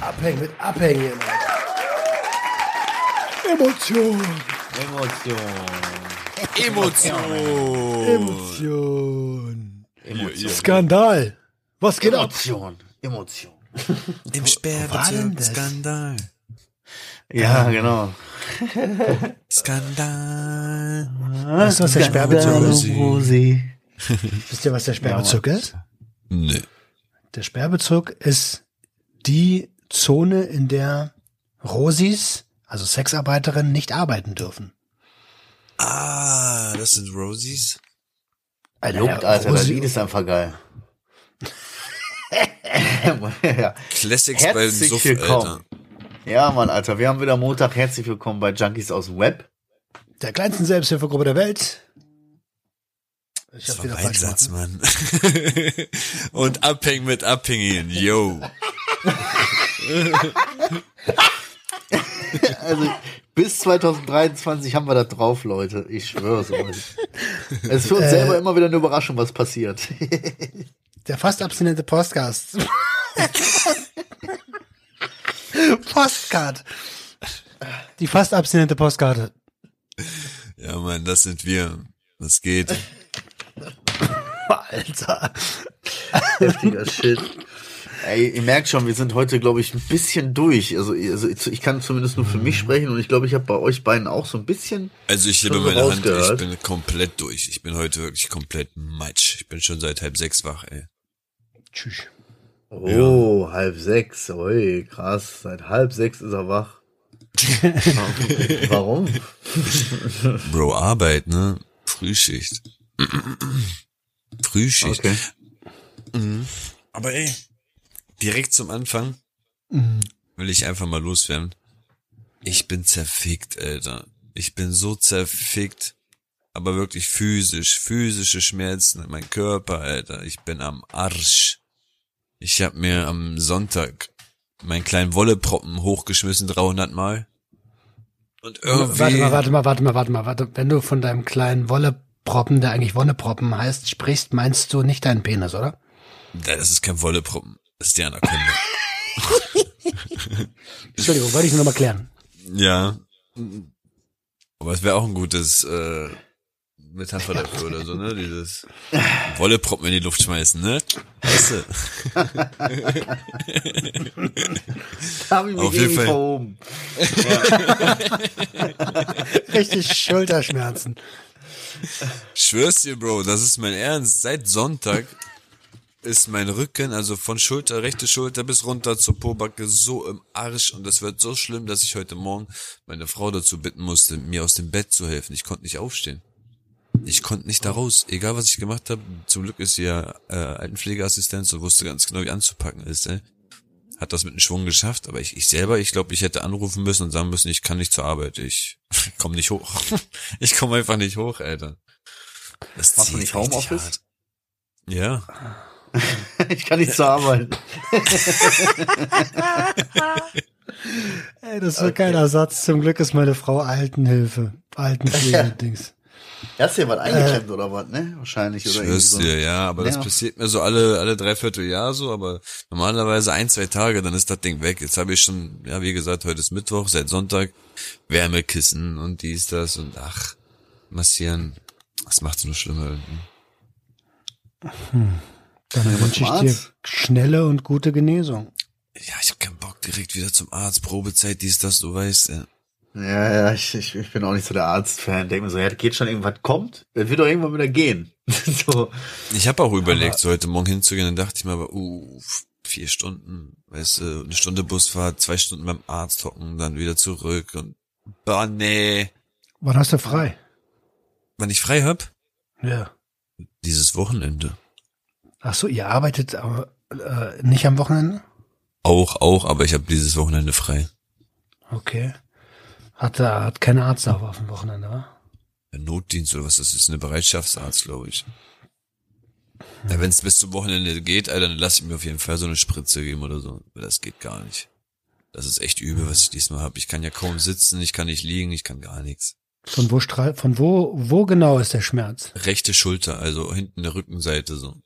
Abhängen mit Abhängen. Emotion. Emotion. Emotion. Emotion. Skandal. Was geht ab? Emotion. Emotion. Im Sperrbezirk? Skandal. Ja, genau. Skandal. Weißt du, was der Sperrbezirk ist? Rosi. Wisst ihr, was der Sperrbezirk ist? Nö. Der Sperrbezirk ist die Zone, in der Rosis, also Sexarbeiterinnen, nicht arbeiten dürfen. Ah, das sind Rosies. Alter, Juckt, Alter, das Rosi- Lied ist einfach geil. Classics bei den Herzlich Suff, willkommen. Alter. Ja, Mann, Alter, wir haben wieder Montag. Herzlich willkommen bei Junkies aus dem Web. der kleinsten Selbsthilfegruppe der Welt. Ich Das hab war wieder mein falsch Satz. Mann. Und abhängen mit Abhängigen. Yo. Also bis 2023 haben wir das drauf, Leute. Ich schwör's euch. Es ist für uns Äh. selber immer wieder eine Überraschung, was passiert. Der fast abstinente Podcast. Postcard. Die fast abstinente Postkarte. Ja, Mann, das sind wir. Was geht? Alter. Heftiger Shit. Ey, ihr merkt schon, wir sind heute, glaube ich, ein bisschen durch. Also, also ich kann zumindest nur für mich sprechen und ich glaube, ich habe bei euch beiden auch so ein bisschen. Also ich hebe so meine Hand, ich bin komplett durch. Ich bin heute wirklich komplett matsch. Ich bin schon seit halb sechs wach, ey. Tschüss. Oh, halb sechs. Ui, krass. Seit halb sechs ist er wach. Warum? Bro, Arbeit, ne? Frühschicht. Frühschicht. Okay. Aber ey, direkt zum Anfang will ich einfach mal loswerden. Ich bin zerfickt, Alter. Ich bin so zerfickt. Aber wirklich physisch, physische Schmerzen in meinem Körper, Alter. Ich bin am Arsch. Ich hab mir am Sonntag meinen kleinen Wolleproppen hochgeschmissen 300 Mal. Und irgendwie... Warte mal, warte mal, warte mal, warte mal, warte. Wenn du von deinem kleinen Wolleproppen, der eigentlich Wonneproppen heißt, sprichst, meinst du nicht deinen Penis, oder? Ja, Das ist kein Wolleproppen. Das ist die Anaconda. Entschuldigung, wollte ich nur noch mal klären. Ja. Aber es wäre auch ein gutes äh, Metapher dafür oder so, ne? Dieses Wolleproppen in die Luft schmeißen, ne? Weißt du? Da hab ich mich Auf jeden Fall. verhoben. Richtig Schulterschmerzen. Schwör's dir, Bro, das ist mein Ernst. Seit Sonntag ist mein Rücken, also von Schulter, rechte Schulter bis runter zur Pobacke so im Arsch und das wird so schlimm, dass ich heute Morgen meine Frau dazu bitten musste, mir aus dem Bett zu helfen. Ich konnte nicht aufstehen. Ich konnte nicht da raus, egal was ich gemacht habe. Zum Glück ist sie ja äh, Altenpflegeassistenz und wusste ganz genau, wie anzupacken ist. Ey. Hat das mit einem Schwung geschafft, aber ich, ich selber, ich glaube, ich hätte anrufen müssen und sagen müssen, ich kann nicht zur Arbeit, ich komme nicht hoch. ich komme einfach nicht hoch, Alter. Das Machst du nicht Homeoffice? hart. Ja, Ich kann nicht zur Arbeit. Ey, das wird kein Ersatz. Zum Glück ist meine Frau Altenhilfe. Altenpflege-Dings. Hast du dir was eingeklemmt oder was, ne? Wahrscheinlich. Oder irgendwie schwör's so. dir, ja, aber das Ja. passiert mir so alle, alle dreiviertel Jahr so, aber normalerweise ein, zwei Tage, dann ist das Ding weg. Jetzt habe ich schon, ja, wie gesagt, heute ist Mittwoch, seit Sonntag Wärmekissen und dies, das und ach, massieren. Das macht's nur schlimmer irgendwie. Dann wünsche ich dir schnelle und gute Genesung. Ja, ich hab keinen Bock direkt wieder zum Arzt, Probezeit, dies, das, du weißt, ja. Ja, ja, ich, ich, ich bin auch nicht so der Arzt-Fan. Denk mir so, ja, das geht schon, irgendwas kommt. Das wird doch irgendwann wieder gehen. so. Ich habe auch überlegt, so heute Morgen hinzugehen, dann dachte ich mir aber, uh, vier Stunden, weißt du, eine Stunde Busfahrt, zwei Stunden beim Arzt hocken, dann wieder zurück und, boah, nee. Wann hast du frei? Wann ich frei hab? Ja. Dieses Wochenende. Ach so, ihr arbeitet aber, äh, nicht am Wochenende? Auch, auch, aber ich habe dieses Wochenende frei. Okay. Hat, äh, hat keine Arzt auf auf dem Wochenende, wa? Notdienst oder was das ist, eine Bereitschaftsarzt, glaube ich. Ja, wenn es bis zum Wochenende geht, Alter, dann lass ich mir auf jeden Fall so eine Spritze geben oder so. Das geht gar nicht. Das ist echt übel, was ich diesmal habe. Ich kann ja kaum sitzen, ich kann nicht liegen, ich kann gar nichts. Von wo strahl, von wo, wo genau ist der Schmerz? Rechte Schulter, also hinten der Rückenseite so.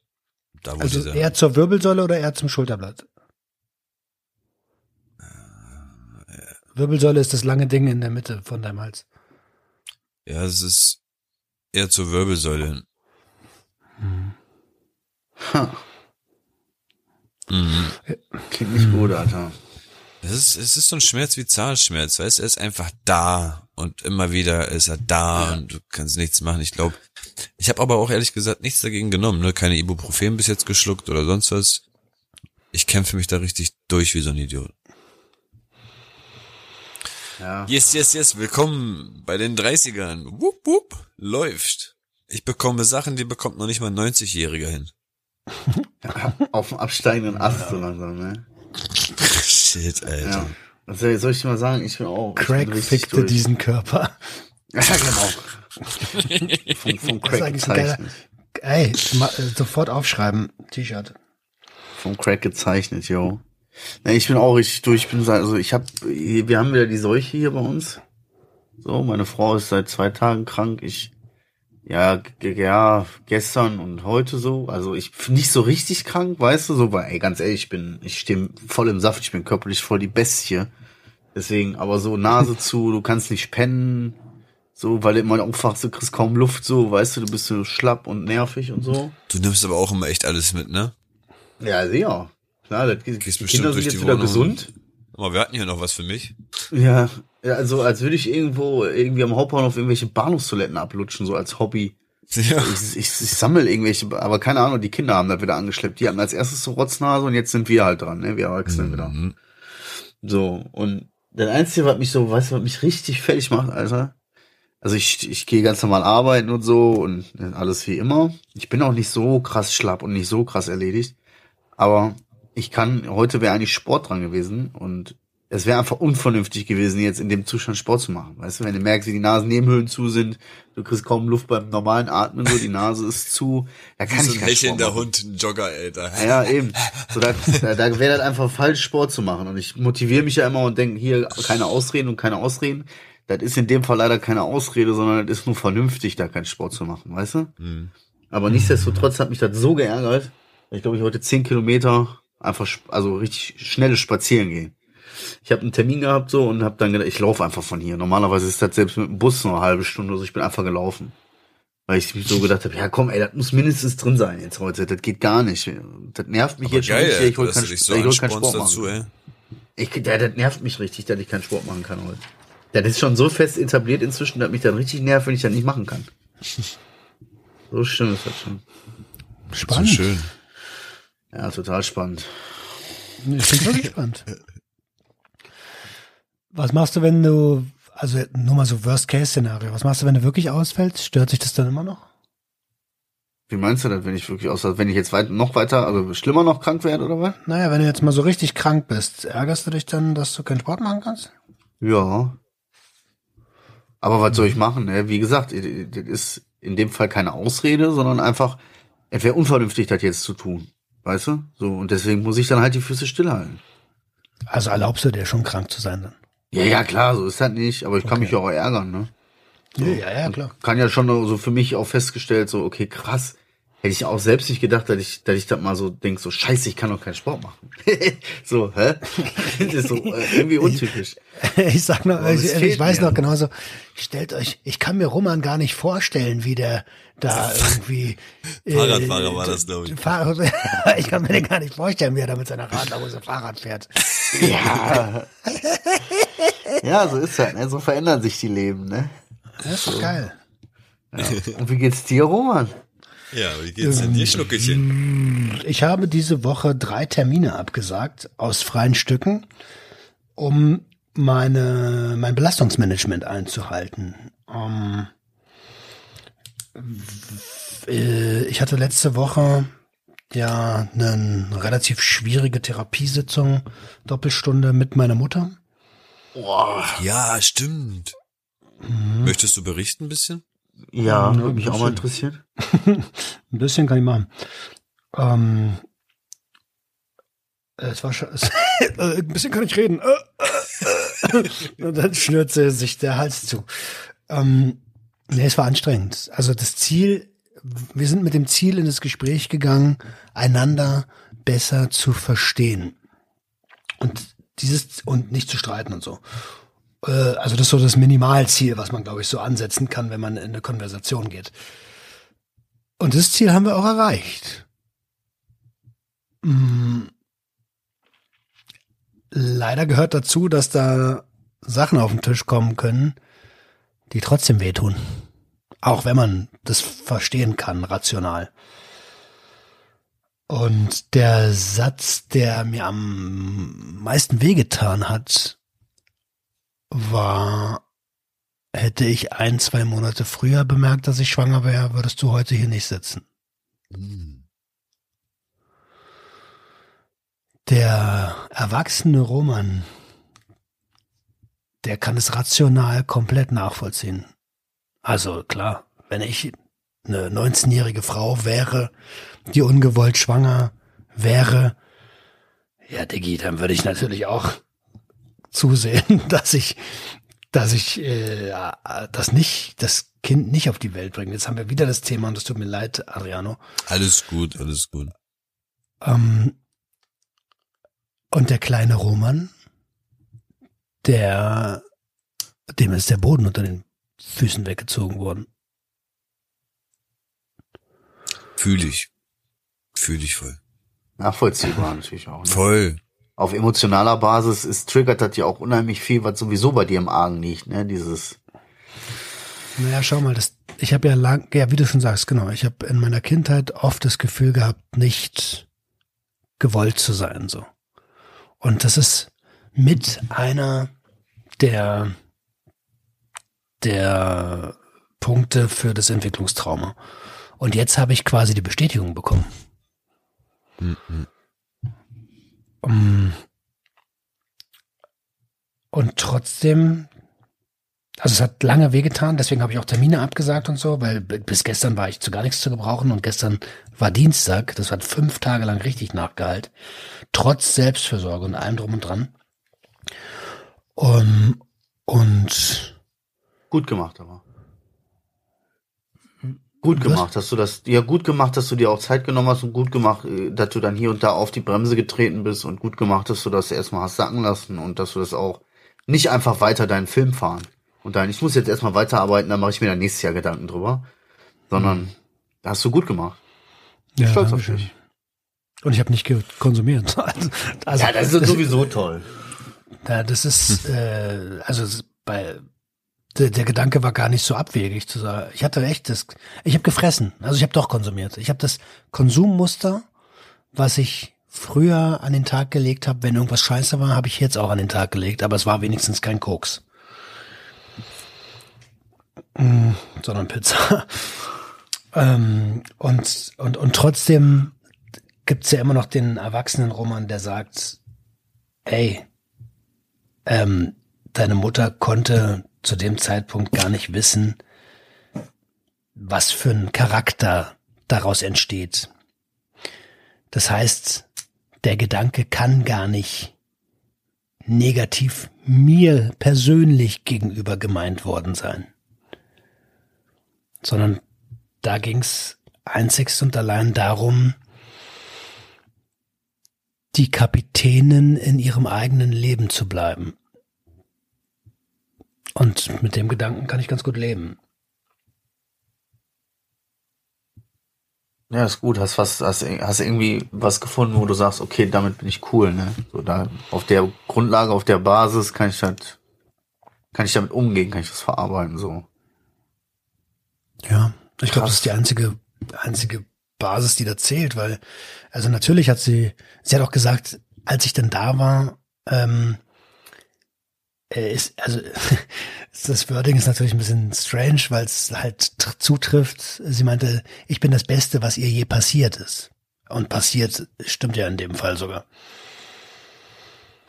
Da wo Also eher zur Wirbelsäule oder eher zum Schulterblatt? Wirbelsäule ist das lange Ding in der Mitte von deinem Hals. ja, es ist eher zur Wirbelsäule hin. Ha, Mhm. klingt nicht gut, Alter. Es ist, es ist so ein Schmerz wie Zahnschmerz, weißt du, er ist einfach da und immer wieder ist er da und du kannst nichts machen. Ich glaube, ich habe aber auch ehrlich gesagt nichts dagegen genommen, ne? Keine Ibuprofen bis jetzt geschluckt oder sonst was. Ich kämpfe mich da richtig durch wie so ein Idiot. Ja. Yes, yes, yes, willkommen bei den 30ern. Wupp, wupp, läuft. Ich bekomme Sachen, die bekommt noch nicht mal ein 90-Jähriger hin. Auf dem absteigenden Ast so langsam, ne? Shit, Alter. Ja. Was soll ich dir mal sagen? Ich bin auch. ich Craig bin fickte durch. diesen Körper. Ja, genau. Vom, vom Das ist Crack eigentlich ein geiler, gezeichnet. ey, sofort aufschreiben, T-Shirt. Vom Crack gezeichnet, yo. Ne, ich bin auch richtig durch. Ich bin so- also ich habe, wir haben wieder die Seuche hier bei uns. So, meine Frau ist seit zwei Tagen krank. Ich, ja, ja, gestern und heute so. Also ich bin nicht so richtig krank, weißt du, so, weil, ey, ganz ehrlich, ich bin, ich stehe voll im Saft. Ich bin körperlich voll die Bestie. Deswegen, aber so Nase zu, du kannst nicht pennen. So, weil du immer aufwachst, du kriegst kaum Luft, so, weißt du, du bist so schlapp und nervig und so. Du nimmst aber auch immer echt alles mit, ne? Ja, sehr. Klar, das, die Kinder sind jetzt wieder Wohnung. gesund. Aber wir hatten hier noch was für mich. Ja, also als würde ich irgendwo irgendwie am Hauptbahnhof irgendwelche Bahnhofstoiletten ablutschen, so als Hobby. Ja. Ich, ich, ich sammle irgendwelche, aber keine Ahnung, die Kinder haben da wieder angeschleppt. Die hatten als erstes so Rotznase und jetzt sind wir halt dran, ne? Wir Erwachsenen wieder. Mhm. So, und das Einzige, was mich so, weißt du, was mich richtig fertig macht, Alter? Also ich, ich gehe ganz normal arbeiten und so und alles wie immer. Ich bin auch nicht so krass schlapp und nicht so krass erledigt. Aber ich kann, heute wäre eigentlich Sport dran gewesen und es wäre einfach unvernünftig gewesen, jetzt in dem Zustand Sport zu machen. Weißt du, wenn du merkst, wie die Nasennebenhöhlen zu sind, du kriegst kaum Luft beim normalen Atmen, so die Nase ist zu, da kann so ich ein keinen Sport hechelnder machen. Hund, ein Jogger, Alter. Ja, eben. So, da da, da wäre das einfach falsch, Sport zu machen. Und ich motiviere mich ja immer und denke, hier keine Ausreden und keine Ausreden. Das ist in dem Fall leider keine Ausrede, sondern das ist nur vernünftig, da keinen Sport zu machen, weißt du? Mhm. Aber nichtsdestotrotz hat mich das so geärgert, ich glaube, ich heute zehn Kilometer einfach, also richtig schnelles Spazieren gehen. Ich habe einen Termin gehabt so und habe dann gedacht, ich laufe einfach von hier. Normalerweise ist das selbst mit dem Bus nur eine halbe Stunde oder so. Ich bin einfach gelaufen. Weil ich so gedacht habe, ja komm, ey, das muss mindestens drin sein jetzt heute. Das geht gar nicht. Das nervt mich Aber jetzt schon geil, richtig. Alter, Ich hol keinen, so ich hol keinen Sport dazu, machen. ey. Ich, ja, das nervt mich richtig, dass ich keinen Sport machen kann heute. Das ist schon so fest etabliert inzwischen, dass mich dann richtig nervt, wenn ich das nicht machen kann. So schlimm ist das schon. So Spannend. schön. Ja, total spannend. Ich bin wirklich gespannt. Was machst du, wenn du, also nur mal so Worst-Case-Szenario, was machst du, wenn du wirklich ausfällst? Stört sich das dann immer noch? Wie meinst du das, wenn ich wirklich aus, wenn ich jetzt weit, noch weiter, also schlimmer noch krank werde oder was? Naja, wenn du jetzt mal so richtig krank bist, ärgerst du dich dann, dass du keinen Sport machen kannst? Ja. Aber was soll ich machen? Ne? Wie gesagt, das ist in dem Fall keine Ausrede, sondern einfach, es wäre unvernünftig, das jetzt zu tun. Weißt du? So, und deswegen muss ich dann halt die Füße stillhalten. Also erlaubst du dir schon krank zu sein dann? Ja, ja, klar, so ist das nicht, aber ich kann mich ja auch ärgern, ne? Ja, ja, klar. kann ja schon so für mich auch festgestellt, so, okay, krass. Hätte ich auch selbst nicht gedacht, dass ich, dass ich das mal so denk, so, scheiße, ich kann doch keinen Sport machen. so, hä? das ist so äh, irgendwie untypisch. Ich sag noch, ich, ich weiß mir. noch genauso, stellt euch, ich kann mir Roman gar nicht vorstellen, wie der da irgendwie. äh, Fahrradfahrer war das, glaub ich. Fahrrad, ich kann mir den gar nicht vorstellen, wie er da mit seiner Radlerhose Fahrrad fährt. Ja. ja, so ist das, ne? So verändern sich die Leben, ne? Das ist doch geil. Und wie geht's dir, Roman? Ja, wie geht's denn dir, Schnuckelchen? Ich habe diese Woche drei Termine abgesagt aus freien Stücken, um meine, mein Belastungsmanagement einzuhalten. Ähm, w- äh, ich hatte letzte Woche ja eine relativ schwierige Therapiesitzung, Doppelstunde mit meiner Mutter. Ja, stimmt. Möchtest du berichten ein bisschen? Ja, würde mich auch mal interessieren. Ein bisschen kann ich machen. Ähm, es war schon, äh, ein bisschen kann ich reden. Und dann schnürt sie sich der Hals zu. Ähm, nee, es war anstrengend. Also das Ziel, wir sind mit dem Ziel in das Gespräch gegangen, einander besser zu verstehen. Und dieses, und nicht zu streiten und so. Äh, also das ist so das Minimalziel, was man, glaube ich, so ansetzen kann, wenn man in eine Konversation geht. Und das Ziel haben wir auch erreicht. Hm. Leider gehört dazu, dass da Sachen auf den Tisch kommen können, die trotzdem wehtun. Auch wenn man das verstehen kann, rational. Und der Satz, der mir am meisten wehgetan hat, war, hätte ich ein, zwei Monate früher bemerkt, dass ich schwanger wäre, würdest du heute hier nicht sitzen. Der erwachsene Roman, der kann es rational komplett nachvollziehen. Also klar, wenn ich eine 19-jährige Frau wäre, die ungewollt schwanger wäre, ja, Diggi, dann würde ich natürlich auch zusehen, dass ich, dass ich äh, das nicht, das Kind nicht auf die Welt bringe. Jetzt haben wir wieder das Thema und es tut mir leid, Adriano. Alles gut, alles gut. Ähm, und der kleine Roman, der, dem ist der Boden unter den Füßen weggezogen worden. Fühle ich. Fühle ich voll. Nachvollziehbar natürlich auch. Ne? Voll. Auf emotionaler Basis ist triggert das ja auch unheimlich viel, was sowieso bei dir im Argen liegt, ne? Dieses. Naja, schau mal, das, ich habe ja lang, ja, wie du schon sagst, genau, ich habe in meiner Kindheit oft das Gefühl gehabt, nicht gewollt zu sein, so. Und das ist mit einer der, der Punkte für das Entwicklungstrauma. Und jetzt habe ich quasi die Bestätigung bekommen. Mhm. Um, und trotzdem, also es hat lange wehgetan, deswegen habe ich auch Termine abgesagt und so, weil bis gestern war ich zu gar nichts zu gebrauchen und gestern war Dienstag, das hat fünf Tage lang richtig nachgehalt, trotz Selbstfürsorge und allem drum und dran. Um, und gut gemacht aber. Gut gemacht, dass du das, ja gut gemacht, dass du dir auch Zeit genommen hast und gut gemacht, äh, dass du dann hier und da auf die Bremse getreten bist und gut gemacht, dass du das erstmal hast sacken lassen und dass du das auch nicht einfach weiter deinen Film fahren und dann, ich muss jetzt erstmal weiterarbeiten, dann mache ich mir dann nächstes Jahr Gedanken drüber, sondern mhm. hast du gut gemacht. Ja, Stolz auf dich. Und ich habe nicht konsumiert. Also, ja, das ist sowieso toll. Ja, das ist, äh, also bei der, der Gedanke war gar nicht so abwegig zu sagen. Ich hatte echt das, ich habe gefressen, also ich habe doch konsumiert. Ich habe das Konsummuster, was ich früher an den Tag gelegt habe, wenn irgendwas scheiße war, habe ich jetzt auch an den Tag gelegt, aber es war wenigstens kein Koks. Mm, sondern Pizza. ähm, und, und, und trotzdem gibt's ja immer noch den Erwachsenenroman, der sagt, ey, ähm, deine Mutter konnte zu dem Zeitpunkt gar nicht wissen, was für ein Charakter daraus entsteht. Das heißt, der Gedanke kann gar nicht negativ mir persönlich gegenüber gemeint worden sein, sondern da ging's einzigst und allein darum, die Kapitänin in ihrem eigenen Leben zu bleiben. Und mit dem Gedanken kann ich ganz gut leben. Ja, ist gut. Hast was, hast, hast irgendwie was gefunden, wo du sagst, okay, damit bin ich cool, ne? So da auf der Grundlage, auf der Basis kann ich halt, kann ich damit umgehen, kann ich das verarbeiten, so. Ja, ich glaube, das ist die einzige, einzige Basis, die da zählt, weil, also natürlich hat sie, sie hat auch gesagt, als ich dann da war, ähm, äh, ist, also das Wording ist natürlich ein bisschen strange, weil es halt zutrifft. Sie meinte, ich bin das Beste, was ihr je passiert ist. Und passiert stimmt ja in dem Fall sogar.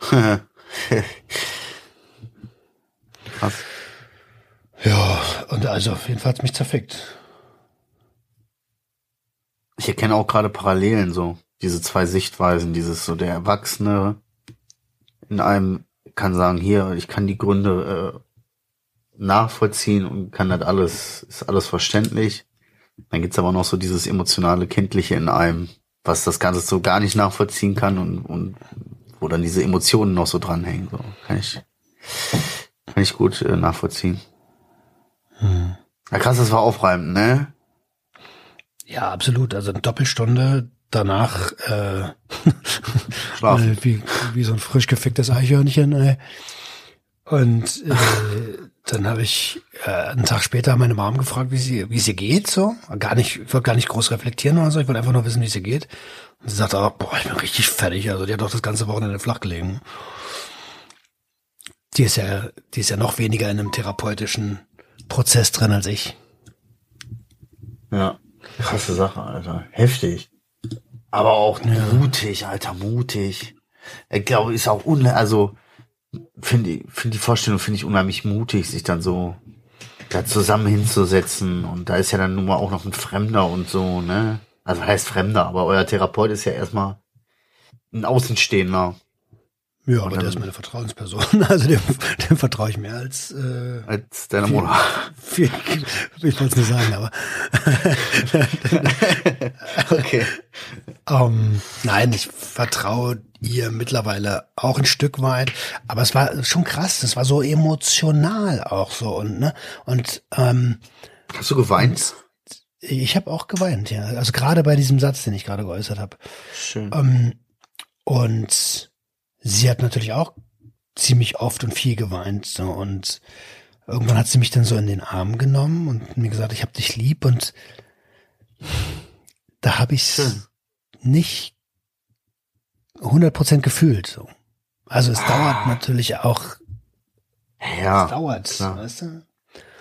Krass. Ja, und also auf jeden Fall hat's mich zerfickt. Ich erkenne auch gerade Parallelen so, diese zwei Sichtweisen, dieses so der Erwachsene in einem kann sagen, hier, ich kann die Gründe äh, nachvollziehen und kann das alles, ist alles verständlich. Dann gibt's aber noch so dieses emotionale, kindliche in einem, was das Ganze so gar nicht nachvollziehen kann und, und wo dann diese Emotionen noch so dranhängen. So kann ich, kann ich gut äh, nachvollziehen. Hm. Ja, krass, das war aufreibend, ne? Ja, absolut. Also eine Doppelstunde danach äh, Schlafen. wie, wie so ein frisch geficktes Eichhörnchen. Ey. Und äh, dann habe ich äh, einen Tag später meine Mom gefragt, wie sie, wie sie geht. So, gar nicht, ich wollte gar nicht groß reflektieren oder so. Ich wollte einfach nur wissen, wie sie geht. Und sie sagte, oh, boah, ich bin richtig fertig. Also die hat doch das ganze Wochenende flach gelegen. Die ist ja, die ist ja noch weniger in einem therapeutischen Prozess drin als ich. Ja, krasse Sache, Alter. Heftig. Aber auch mutig, Alter, mutig. Ich glaube, ist auch un, also finde ich, finde die Vorstellung finde ich unheimlich mutig, sich dann so da zusammen hinzusetzen und da ist ja dann nun mal auch noch ein Fremder und so, ne? Also heißt Fremder, aber euer Therapeut ist ja erstmal ein Außenstehender. Ja, aber der ist meine Vertrauensperson. Also dem, dem vertraue ich mehr als äh, als deiner Mutter. Viel, ich wollte es nicht sagen, aber okay. Um, nein, ich vertraue ihr mittlerweile auch ein Stück weit, aber es war schon krass, das war so emotional auch so und ne und ähm, hast du geweint? Ich habe auch geweint, ja. Also gerade bei diesem Satz, den ich gerade geäußert habe. Schön. Ähm, und sie hat natürlich auch ziemlich oft und viel geweint so und irgendwann hat sie mich dann so in den Arm genommen und mir gesagt, ich habe dich lieb und da habe ich nicht 100% gefühlt. So. Also es ah. dauert natürlich auch. Ja. Es dauert, klar. weißt du?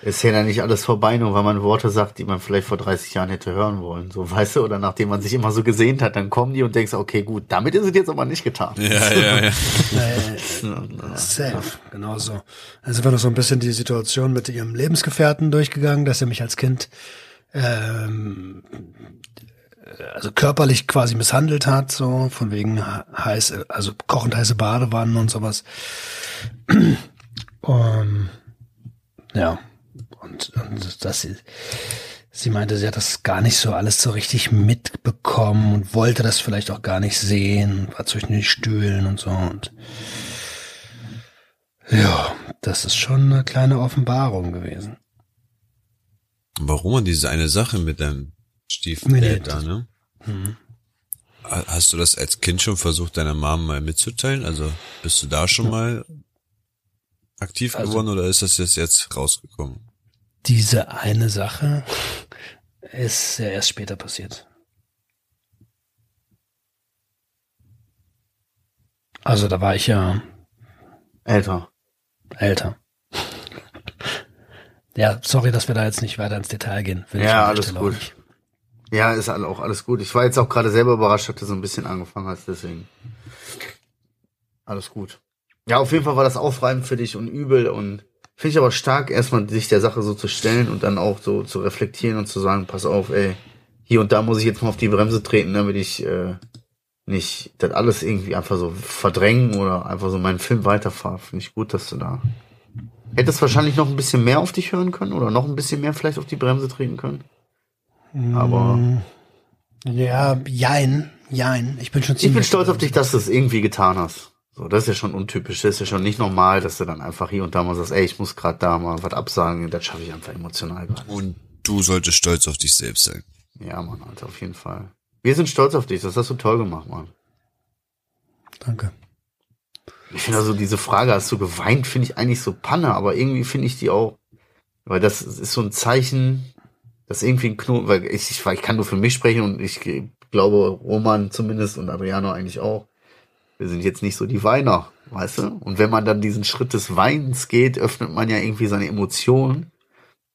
Ist ja dann nicht alles vorbei, nur weil man Worte sagt, die man vielleicht vor 30 Jahren hätte hören wollen. So, weißt du, oder nachdem man sich immer so gesehnt hat, dann kommen die und denkst, okay, gut, damit ist es jetzt aber nicht getan. Ja, ja, ja. Safe, genau so. Also war noch so ein bisschen die Situation mit ihrem Lebensgefährten durchgegangen, dass er mich als Kind ähm, also körperlich quasi misshandelt hat, so von wegen heiß, also kochend heiße Badewannen und sowas. um, ja, und, und das, sie meinte, sie hat das gar nicht so alles so richtig mitbekommen und wollte das vielleicht auch gar nicht sehen, war zwischen den Stühlen und so und ja, das ist schon eine kleine Offenbarung gewesen. Warum diese eine Sache mit deinem Stiefvater, ne? Mhm. Hast du das als Kind schon versucht, deiner Mom mal mitzuteilen? Also bist du da schon mal aktiv also, geworden oder ist das jetzt jetzt rausgekommen? Diese eine Sache ist ja erst später passiert. Also da war ich ja älter. Älter. Ja, sorry, dass wir da jetzt nicht weiter ins Detail gehen. ja, alles gut. Ja, ist auch alles gut. Ich war jetzt auch gerade selber überrascht, dass du so ein bisschen angefangen hast, deswegen. Alles gut. Ja, auf jeden Fall war das aufreibend für dich und übel und finde ich aber stark, erstmal sich der Sache so zu stellen und dann auch so zu reflektieren und zu sagen, pass auf, ey, hier und da muss ich jetzt mal auf die Bremse treten, damit ich äh, nicht das alles irgendwie einfach so verdrängen oder einfach so meinen Film weiterfahre. Finde ich gut, dass du da. Hättest wahrscheinlich noch ein bisschen mehr auf dich hören können oder noch ein bisschen mehr vielleicht auf die Bremse treten können. Aber. Mm, ja, jein, jein. Ich bin schon ziemlich. Ich bin stolz auf dich, dass du es irgendwie getan hast. So, das ist ja schon untypisch. Das ist ja schon nicht normal, dass du dann einfach hier und da mal sagst, ey, ich muss gerade da mal was absagen. Das schaffe ich einfach emotional gerade. Und du solltest stolz auf dich selbst sein. Ja, Mann, Alter, auf jeden Fall. Wir sind stolz auf dich. Das hast du toll gemacht, Mann. Danke. Ich finde also diese Frage, hast du geweint, finde ich eigentlich so Panne, aber irgendwie finde ich die auch, weil das ist so ein Zeichen, dass irgendwie ein Knoten, weil ich, ich, ich kann nur für mich sprechen und ich glaube, Roman zumindest und Adriano eigentlich auch. Wir sind jetzt nicht so die Weiner, weißt du? Und wenn man dann diesen Schritt des Weinens geht, öffnet man ja irgendwie seine Emotionen.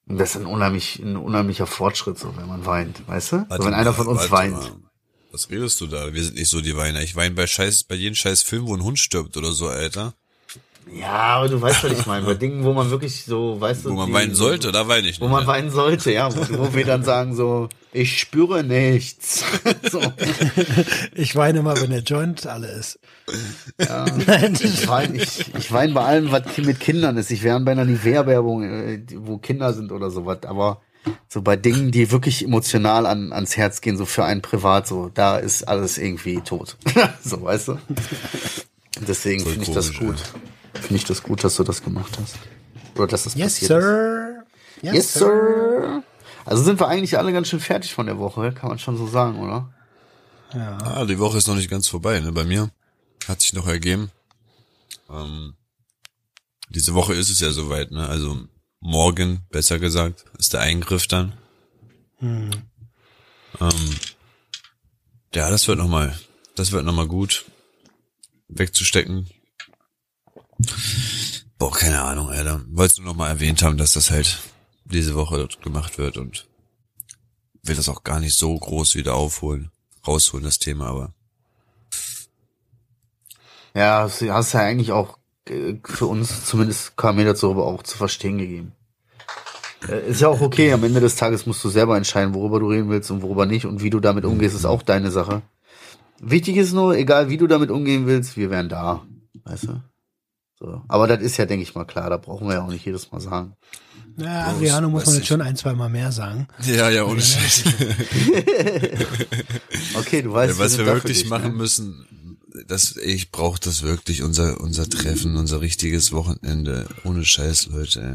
Und das ist ein unheimlich, ein unheimlicher Fortschritt, so, wenn man weint, weißt du? Warte wenn mal, einer von uns weint. Mal. Was redest du da? Wir sind nicht so die Weiner. Ich weine bei Scheiß, bei jedem Scheiß Film, wo ein Hund stirbt oder so, Alter. Ja, aber du weißt, was ich meine. Bei Dingen, wo man wirklich so, weißt du. Wo man die- weinen sollte, da weine ich Wo nicht. man ja. weinen sollte, ja. Wo, wo wir dann sagen so, ich spüre nichts. so. Ich weine mal, wenn der Joint alle ist. Ja. Ich weine ich, ich wein bei allem, was mit Kindern ist. Ich wäre bei einer Nivea-Werbung, äh, wo Kinder sind oder sowas. Aber so bei Dingen, die wirklich emotional an, ans Herz gehen, so für einen privat, so, da ist alles irgendwie tot. so, weißt du? Deswegen finde ich das gut. Finde ich das gut, dass du das gemacht hast. Oder dass das Yes, passiert ist. sir. Yes, sir. Also sind wir eigentlich alle ganz schön fertig von der Woche, kann man schon so sagen, oder? Ah, die Woche ist noch nicht ganz vorbei, ne? Bei mir hat sich noch ergeben. Ähm, diese Woche ist es ja soweit, ne? Also morgen, besser gesagt, ist der Eingriff dann. Ähm, ja, das wird noch mal, das wird noch mal gut wegzustecken. Boah, keine Ahnung, Alter. Wolltest nur noch mal erwähnt haben, dass das halt diese Woche gemacht wird und will das auch gar nicht so groß wieder aufholen, rausholen, das Thema, aber Ja, hast du hast ja eigentlich auch äh, für uns zumindest kam mir dazu aber auch zu verstehen gegeben. Äh, Ist ja auch okay, am Ende des Tages musst du selber entscheiden, worüber du reden willst und worüber nicht und wie du damit umgehst, ist auch deine Sache. Wichtig ist nur, egal wie du damit umgehen willst, wir wären da. Weißt du? So. Aber das ist ja, denke ich mal, klar, da brauchen wir ja auch nicht jedes Mal sagen. Ja, Adriano muss man ich. jetzt schon ein, zwei Mal mehr sagen. Ja, ja, ohne Scheiß. Okay, du weißt, Ja, was wir wirklich dich, machen ne? müssen, das, ich brauche das wirklich, unser, unser Treffen, unser richtiges Wochenende. Ohne Scheiß, Leute.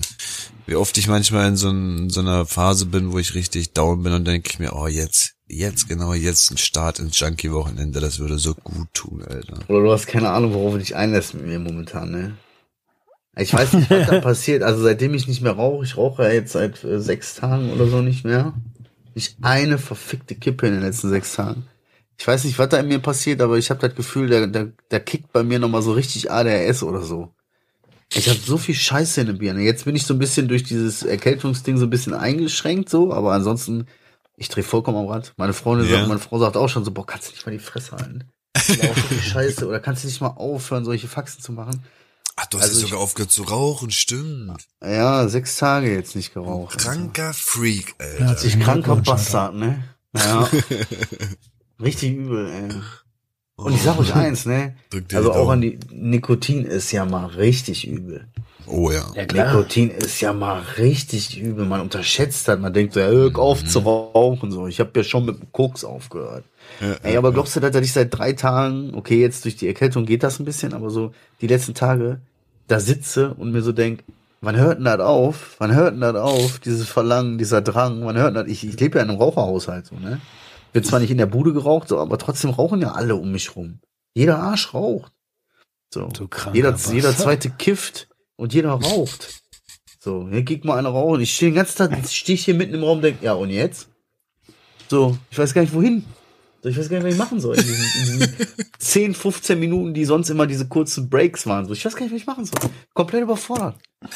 Wie oft ich manchmal in so, ein, in so einer Phase bin, wo ich richtig down bin und denke ich mir, oh, jetzt, jetzt, genau jetzt ein Start ins Junkie-Wochenende, das würde so gut tun, Alter. Oder du hast keine Ahnung, worauf du dich einlässt mit mir momentan, ne? Ich weiß nicht, was da passiert. Also seitdem ich nicht mehr rauche, ich rauche ja jetzt seit äh, sechs Tagen oder so nicht mehr. Nicht eine verfickte Kippe in den letzten sechs Tagen. Ich weiß nicht, was da in mir passiert, aber ich habe das Gefühl, da, da, da kickt bei mir nochmal so richtig ADHS oder so. Ich habe so viel Scheiße in der Birne. Jetzt bin ich so ein bisschen durch dieses Erkältungsding so ein bisschen eingeschränkt, so, aber ansonsten, ich drehe vollkommen am Rad. Meine Freundin Ja. sagt, meine Frau sagt auch schon so, boah, kannst du nicht mal die Fresse halten? Das ist aber auch so viel Scheiße. Oder kannst du nicht mal aufhören, solche Faxen zu machen? Ach, du hast Also sogar aufgehört zu rauchen, stimmt. Ja, sechs Tage jetzt nicht geraucht. Kranker Freak, Ja, Alter. hat sich Ich kranker. Bastard, ne? Ja. Richtig übel, ey. Und ich sag euch eins, ne? Drück dir Also die auch an die Nikotin ist ja mal richtig übel. Oh ja. Ja, klar. Nikotin ist ja mal richtig übel. Man unterschätzt das. Man denkt so, ja, hör auf zu rauchen. So, ich habe ja schon mit dem Koks aufgehört. Ey, aber glaubst du, dass ich seit drei Tagen, okay, jetzt durch die Erkältung geht das ein bisschen, aber so die letzten Tage da sitze und mir so denk, wann hört denn das auf? Wann hört denn das auf? Dieses Verlangen, dieser Drang, wann hört denn das? Ich, ich lebe ja in einem Raucherhaushalt, so, ne? Wird zwar nicht in der Bude geraucht, so, aber trotzdem rauchen ja alle um mich rum. Jeder Arsch raucht. So. Du kranker jeder, jeder zweite kifft und jeder raucht. So, hier geht mal einer rauchen. Ich stehe den ganzen Tag, stehe ich hier mitten im Raum und denk, ja, und jetzt? So, ich weiß gar nicht wohin. So, ich weiß gar nicht, was ich machen soll. In diesen, in diesen 10, 15 Minuten, die sonst immer diese kurzen Breaks waren. So, ich weiß gar nicht, was ich machen soll. Komplett überfordert.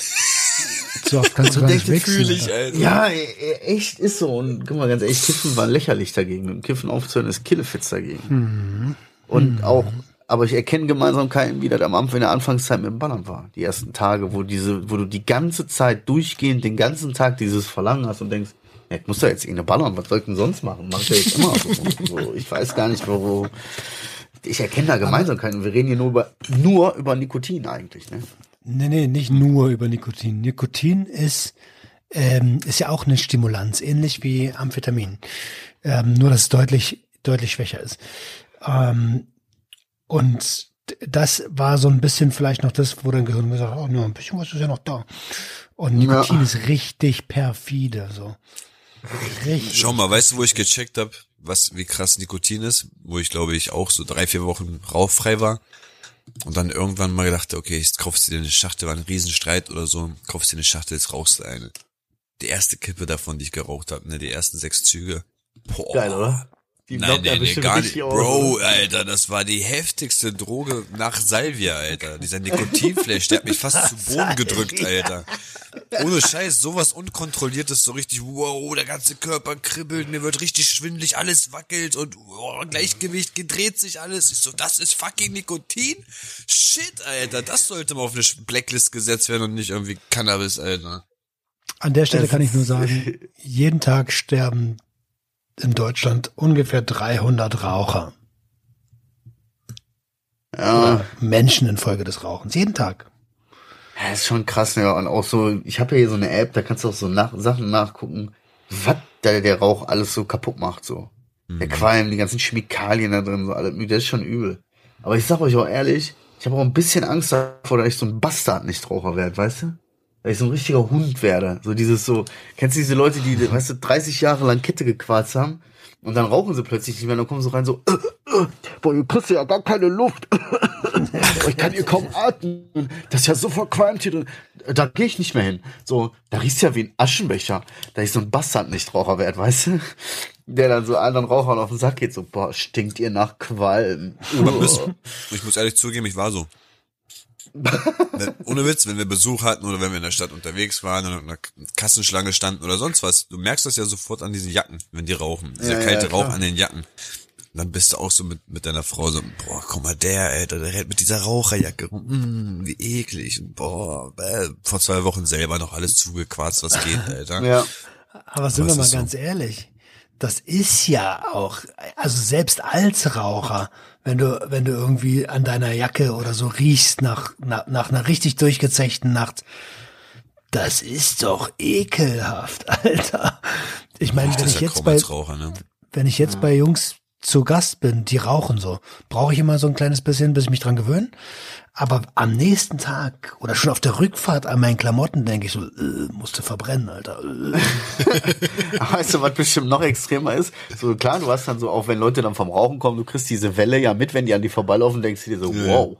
So oft kannst du gar nicht wechseln. Ich, Alter. Ja, e- e- echt ist so. Und guck mal, ganz ehrlich, Kiffen war lächerlich dagegen. Mit dem Kiffen aufzuhören ist Killefitz dagegen. Und auch, aber ich erkenne Gemeinsamkeiten, wie das am Anfang in der Anfangszeit mit dem Ballern war. Die ersten Tage, wo diese, wo du die ganze Zeit durchgehend, den ganzen Tag dieses Verlangen hast und denkst, ja, ich muss da jetzt irgendeine ballern, was soll ich denn sonst machen? Mach ich ja jetzt immer so. so. Ich weiß gar nicht, wo, wo ich erkenne da Gemeinsamkeiten. Wir reden hier nur über, nur über Nikotin eigentlich, ne? Nee, nee, nicht nur über Nikotin. Nikotin ist, ähm, ist ja auch eine Stimulanz, ähnlich wie Amphetamin. Ähm, nur, dass es deutlich, deutlich schwächer ist. Ähm, und das war so ein bisschen vielleicht noch das, wo dein Gehirn gesagt hat, oh, nur ein bisschen was ist ja noch da. Und Nikotin Ja. ist richtig perfide, so. Richtig. Schau mal, weißt du, wo ich gecheckt habe, was wie krass Nikotin ist, wo ich glaube ich auch so drei, vier Wochen rauchfrei war und dann irgendwann mal gedacht, okay, jetzt kaufst du dir eine Schachtel, war ein Riesenstreit oder so, kaufst dir eine Schachtel, jetzt rauchst du eine. Die erste Kippe davon, die ich geraucht habe, ne, die ersten sechs Züge. Boah. Geil, oder? Die Nein, nee, nee, gar nicht. Bro? Alter, das war die heftigste Droge nach Salvia, Alter. Dieser Nikotinflash, der hat mich fast zu Boden gedrückt, Alter. Ohne Scheiß, sowas Unkontrolliertes, so richtig, wow, der ganze Körper kribbelt, mir wird richtig schwindelig, alles wackelt und wow, Gleichgewicht gedreht sich alles. Ich so, das ist fucking Nikotin? Shit, Alter, das sollte mal auf eine Blacklist gesetzt werden und nicht irgendwie Cannabis, Alter. An der Stelle kann ich nur sagen, jeden Tag sterben in Deutschland ungefähr 300 Raucher. Ja. Menschen infolge des Rauchens. Jeden Tag. Ja, ist schon krass, ja. Und auch so, ich habe ja hier so eine App, da kannst du auch so nach, Sachen nachgucken, was der, der Rauch alles so kaputt macht, so. Der Qualm, die ganzen Chemikalien da drin, so alles, das ist schon übel. Aber ich sag euch auch ehrlich, ich habe auch ein bisschen Angst davor, dass ich so ein Bastard nicht Raucher werde, weißt du? Dass ich so ein richtiger Hund werde. So dieses so, kennst du diese Leute, die, weißt du, 30 Jahre lang Kette gequarzt haben und dann rauchen sie plötzlich nicht mehr, dann kommen sie rein so, äh, äh, boah, ihr kriegst ja gar keine Luft. Ich kann hier kaum atmen. Das ist ja so verqualmt hier drin. Da gehe ich nicht mehr hin. So, da riecht's ja wie ein Aschenbecher. Da ich so ein Bastard nicht Raucher werde, weißt du? Der dann so anderen Rauchern auf den Sack geht, so, boah, stinkt ihr nach Qualm. Ich muss ehrlich zugeben, ich war so. Wenn- Ohne Witz, wenn wir Besuch hatten oder wenn wir in der Stadt unterwegs waren und in einer Kassenschlange standen oder sonst was, du merkst das ja sofort an diesen Jacken, wenn die rauchen. Dieser Ja, ja, kalte Rauch klar. an den Jacken. Und dann bist du auch so mit, mit deiner Frau so, boah, guck mal, der, Alter, der rennt mit dieser Raucherjacke rum, mm, wie eklig, und boah, bäh. vor zwei Wochen selber noch alles zugequarzt, was geht, Alter. Ja. Aber sind Aber wir es mal so. ganz ehrlich, das ist ja auch, also selbst als Raucher, wenn du, wenn du irgendwie an deiner Jacke oder so riechst nach, nach, nach einer richtig durchgezechten Nacht, das ist doch ekelhaft, Alter. Ich meine, wenn ich ja jetzt bei, Raucher, ne? wenn ich jetzt bei Jungs zu Gast bin, die rauchen so, brauche ich immer so ein kleines bisschen, bis ich mich dran gewöhne. Aber am nächsten Tag oder schon auf der Rückfahrt an meinen Klamotten denke ich so, äh, musste verbrennen, Alter. Äh. Weißt du, was bestimmt noch extremer ist? So klar, du hast dann so, auch wenn Leute dann vom Rauchen kommen, du kriegst diese Welle ja mit, wenn die an die vorbeilaufen, denkst du dir so, wow,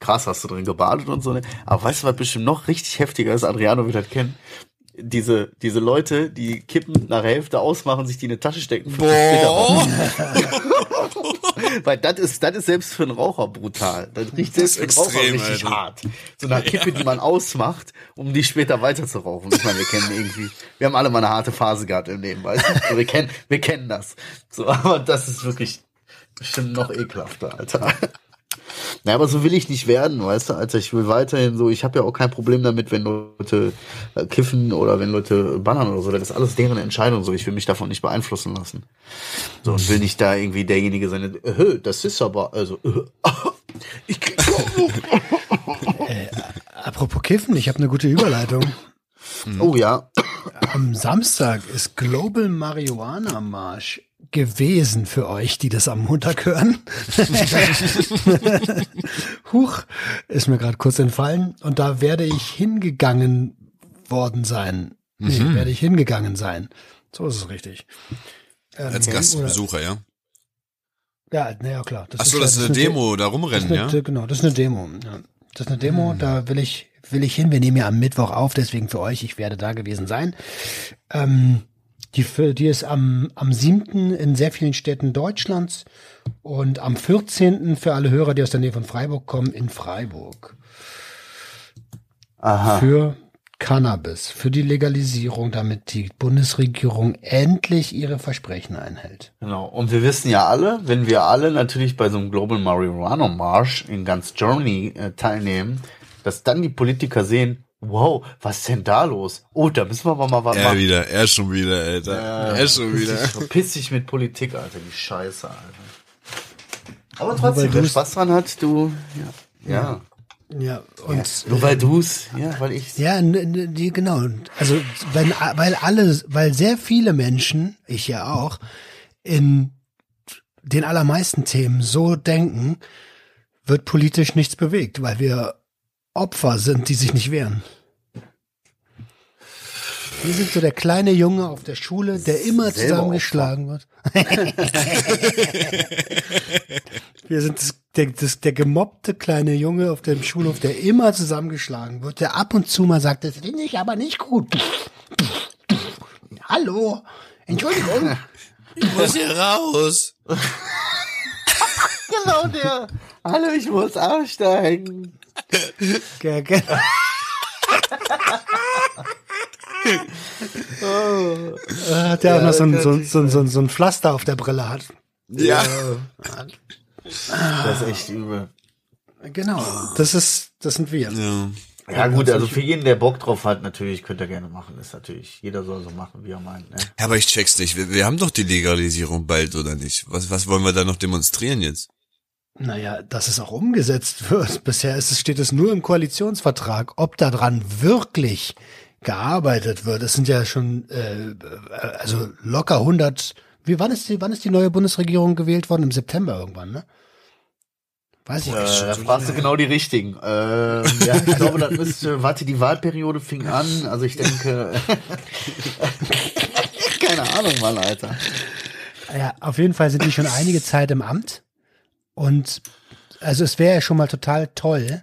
krass, hast du drin gebadet und so. ne? Aber weißt du, was bestimmt noch richtig heftiger ist? Adriano wird das kennen. Diese, diese Leute, die Kippen nach der Hälfte ausmachen, sich die in eine Tasche stecken. 50 Meter raus. Weil das ist, das ist selbst für einen Raucher brutal. Das riecht selbst für einen Raucher richtig Alter. hart. So eine Kippe, die man ausmacht, um die später weiter zu rauchen. Ich meine, wir kennen irgendwie, wir haben alle mal eine harte Phase gehabt im Leben, weißt du? So, Wir kennen, wir kennen das. So, aber das ist wirklich bestimmt noch ekelhafter, Alter. Na, aber so will ich nicht werden, weißt du, Alter. Ich will weiterhin so, ich habe ja auch kein Problem damit, wenn Leute äh, kiffen oder wenn Leute bannern oder so. Das ist alles deren Entscheidung so. Ich will mich davon nicht beeinflussen lassen. So, und will nicht da irgendwie derjenige sein, äh, das ist aber, also, äh, ich krieg Apropos Kiffen, ich habe eine gute Überleitung. Oh ja. Am Samstag ist Global Marihuana Marsch gewesen für euch, die das am Montag hören. Huch, ist mir gerade kurz entfallen. Und da werde ich hingegangen worden sein. Nee, werde ich hingegangen sein. So ist es richtig. Ähm, Als Gastbesucher, ja. Ja, naja, klar. Ach so, das ist eine De- Demo, da Das rumrennen, ist ja? eine, Genau, das ist eine Demo. Ja. Das ist eine Demo, da will ich, will ich hin. Wir nehmen ja am Mittwoch auf, deswegen für euch, ich werde da gewesen sein. Ähm, die, die ist am, am 7. in sehr vielen Städten Deutschlands und am 14. für alle Hörer, die aus der Nähe von Freiburg kommen, in Freiburg. Aha. Für Cannabis, für die Legalisierung, damit die Bundesregierung endlich ihre Versprechen einhält. Genau. Und wir wissen ja alle, wenn wir alle natürlich bei so einem Global Marijuana March in ganz Germany äh, teilnehmen, dass dann die Politiker sehen, wow, was ist denn da los? Oh, da müssen wir aber mal was Er machen. wieder, er schon wieder, Alter. er schon Piss wieder. dich- Verpiss dich mit Politik, Alter, die Scheiße, Alter. Aber trotzdem, wer Spaß dran hat, du, ja. Ja. Ja, und Nur weil du's, ja, weil ich. Ja, die, genau. Also, wenn, weil alle, weil sehr viele Menschen, ich ja auch, in den allermeisten Themen so denken, wird politisch nichts bewegt, weil wir Opfer sind, die sich nicht wehren. Wir sind so der kleine Junge auf der Schule, der immer Selber zusammengeschlagen wird. Wir sind das, der, das, der gemobbte kleine Junge auf dem Schulhof, der immer zusammengeschlagen wird, der ab und zu mal sagt, das finde ich aber nicht gut. Hallo, Entschuldigung. Ich muss hier raus. Genau der. Hallo, ich muss aussteigen. Ge- ge- Äh, Hat der auch noch so ein, so, ein- so, ein- so, ein- so ein Pflaster auf der Brille hat. Ja. Das ist echt übel. Genau. Das ist, das sind wir. ja. Ja gut, also für jeden, der Bock drauf hat, natürlich könnt ihr gerne machen. Ist natürlich, jeder soll so machen, wie er meint. Ne? Ja, aber ich check's nicht. Wir, wir haben doch die Legalisierung bald, oder nicht? Was, was wollen wir da noch demonstrieren jetzt? Naja, dass es auch umgesetzt wird. Bisher ist es, steht es nur im Koalitionsvertrag. Ob daran wirklich gearbeitet wird, es sind ja schon äh, also locker 100. Wie wann ist die wann ist die neue Bundesregierung gewählt worden? Im September irgendwann, ne? Weiß ich Äh, nicht. da fragst du genau die richtigen. Ähm, ja, ich glaube, das müsste, warte, die Wahlperiode fing an. Also ich denke, keine Ahnung, Mann, Alter. Ja, auf jeden Fall sind die schon einige Zeit im Amt. Und also es wäre ja schon mal total toll.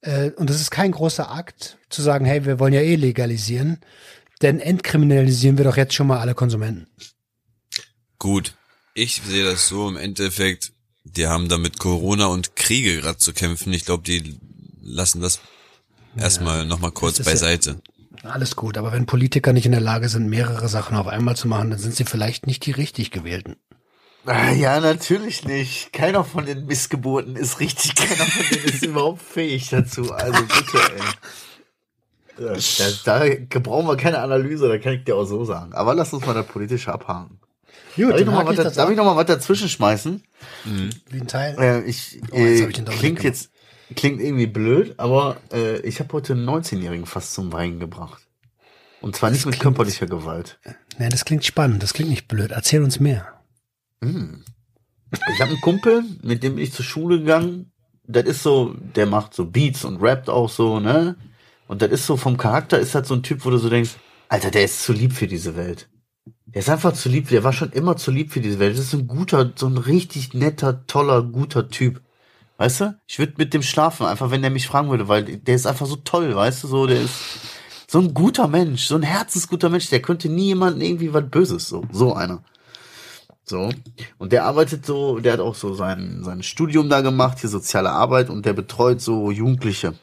Äh, und es ist kein großer Akt zu sagen, hey, wir wollen ja eh legalisieren. Denn entkriminalisieren wir doch jetzt schon mal alle Konsumenten. Gut. Ich sehe das so im Endeffekt, die haben da mit Corona und Kriege gerade zu kämpfen. Ich glaube, die lassen das erstmal nochmal kurz das ist ja- beiseite. Alles gut, aber wenn Politiker nicht in der Lage sind, mehrere Sachen auf einmal zu machen, dann sind sie vielleicht nicht die richtig gewählten. Ah, Ja, natürlich nicht. Keiner von den Missgeburten ist richtig, keiner von denen ist überhaupt fähig dazu. Also bitte, ey. Da, da brauchen wir keine Analyse, da kann ich dir auch so sagen. Aber lass uns mal das politische abhaken. Gut, Darf ich dann noch mal hake ich was, das ich noch mal was dazwischen schmeißen? Wie ein Teil. Äh, ich, Oh, jetzt äh, ich klingt jetzt klingt irgendwie blöd, aber äh, ich habe heute einen 19-Jährigen fast zum Weinen gebracht. Und zwar nicht mit klingt- körperlicher Gewalt. Nee, das klingt spannend, das klingt nicht blöd. Erzähl uns mehr. Ich habe einen Kumpel, mit dem bin ich zur Schule gegangen. Das ist so, der macht so Beats und rappt auch so, ne? Und das ist so vom Charakter ist das so ein Typ, wo du so denkst, Alter, der ist zu lieb für diese Welt. Der ist einfach zu lieb, der war schon immer zu lieb für diese Welt. Das ist ein guter, so ein richtig netter, toller, guter Typ. Weißt du? Ich würde mit dem schlafen, einfach wenn der mich fragen würde, weil der ist einfach so toll, weißt du, so, der ist so ein guter Mensch, so ein herzensguter Mensch, der könnte nie jemanden irgendwie was Böses, so, so einer. So. Und der arbeitet so, der hat auch so sein, sein Studium da gemacht, hier soziale Arbeit und der betreut so Jugendliche.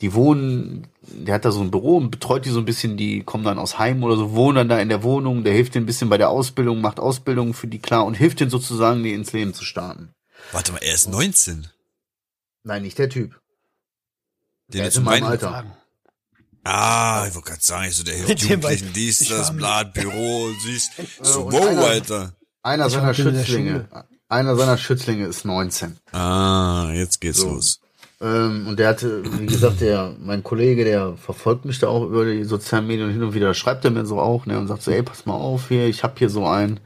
Die wohnen, der hat da so ein Büro und betreut die so ein bisschen, die kommen dann aus Heim oder so, wohnen dann da in der Wohnung, der hilft denen ein bisschen bei der Ausbildung, macht Ausbildung für die klar und hilft denen sozusagen, die ins Leben zu starten. Warte mal, er ist 19. Nein, nicht der Typ. Den Der ist in meinem meinen- Alter. Sagen. Ah, ich wollte gerade sagen, ich so, der hilft Jugendlichen, dies, das, Blatt, Büro, siehst. So, wow, Alter. Einer Ich seiner Schützlinge, einer seiner Schützlinge ist 19. Ah, jetzt geht's So. los. Ähm, und der hatte, wie gesagt, der, mein Kollege, der verfolgt mich da auch über die sozialen Medien und hin und wieder schreibt er mir so auch, ne, und sagt so, ey, pass mal auf hier, ich hab hier so einen,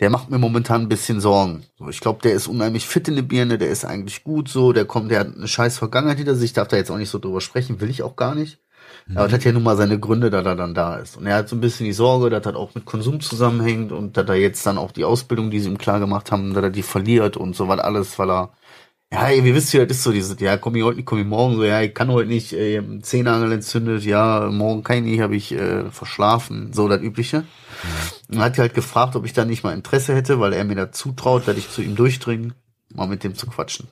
der macht mir momentan ein bisschen Sorgen. So, ich glaube, der ist unheimlich fit in der Birne, der ist eigentlich gut so, der kommt, der hat eine scheiß Vergangenheit hinter sich, darf da jetzt auch nicht so drüber sprechen, will ich auch gar nicht. Aber das hat ja nun mal seine Gründe, dass er dann da ist. Und er hat so ein bisschen die Sorge, dass das auch mit Konsum zusammenhängt und dass er jetzt dann auch die Ausbildung, die sie ihm klar gemacht haben, dass er die verliert und so was alles, weil er ja, ey, wie wisst ihr, das ist so diese, ja, komm ich heute nicht, komm ich morgen, so, ja, ich kann heute nicht, äh, Zehennagel entzündet, ja, morgen kann ich nicht, habe ich äh, verschlafen, so das Übliche. Und hat halt gefragt, ob ich da nicht mal Interesse hätte, weil er mir da zutraut, dass ich zu ihm durchdringe, mal mit dem zu quatschen.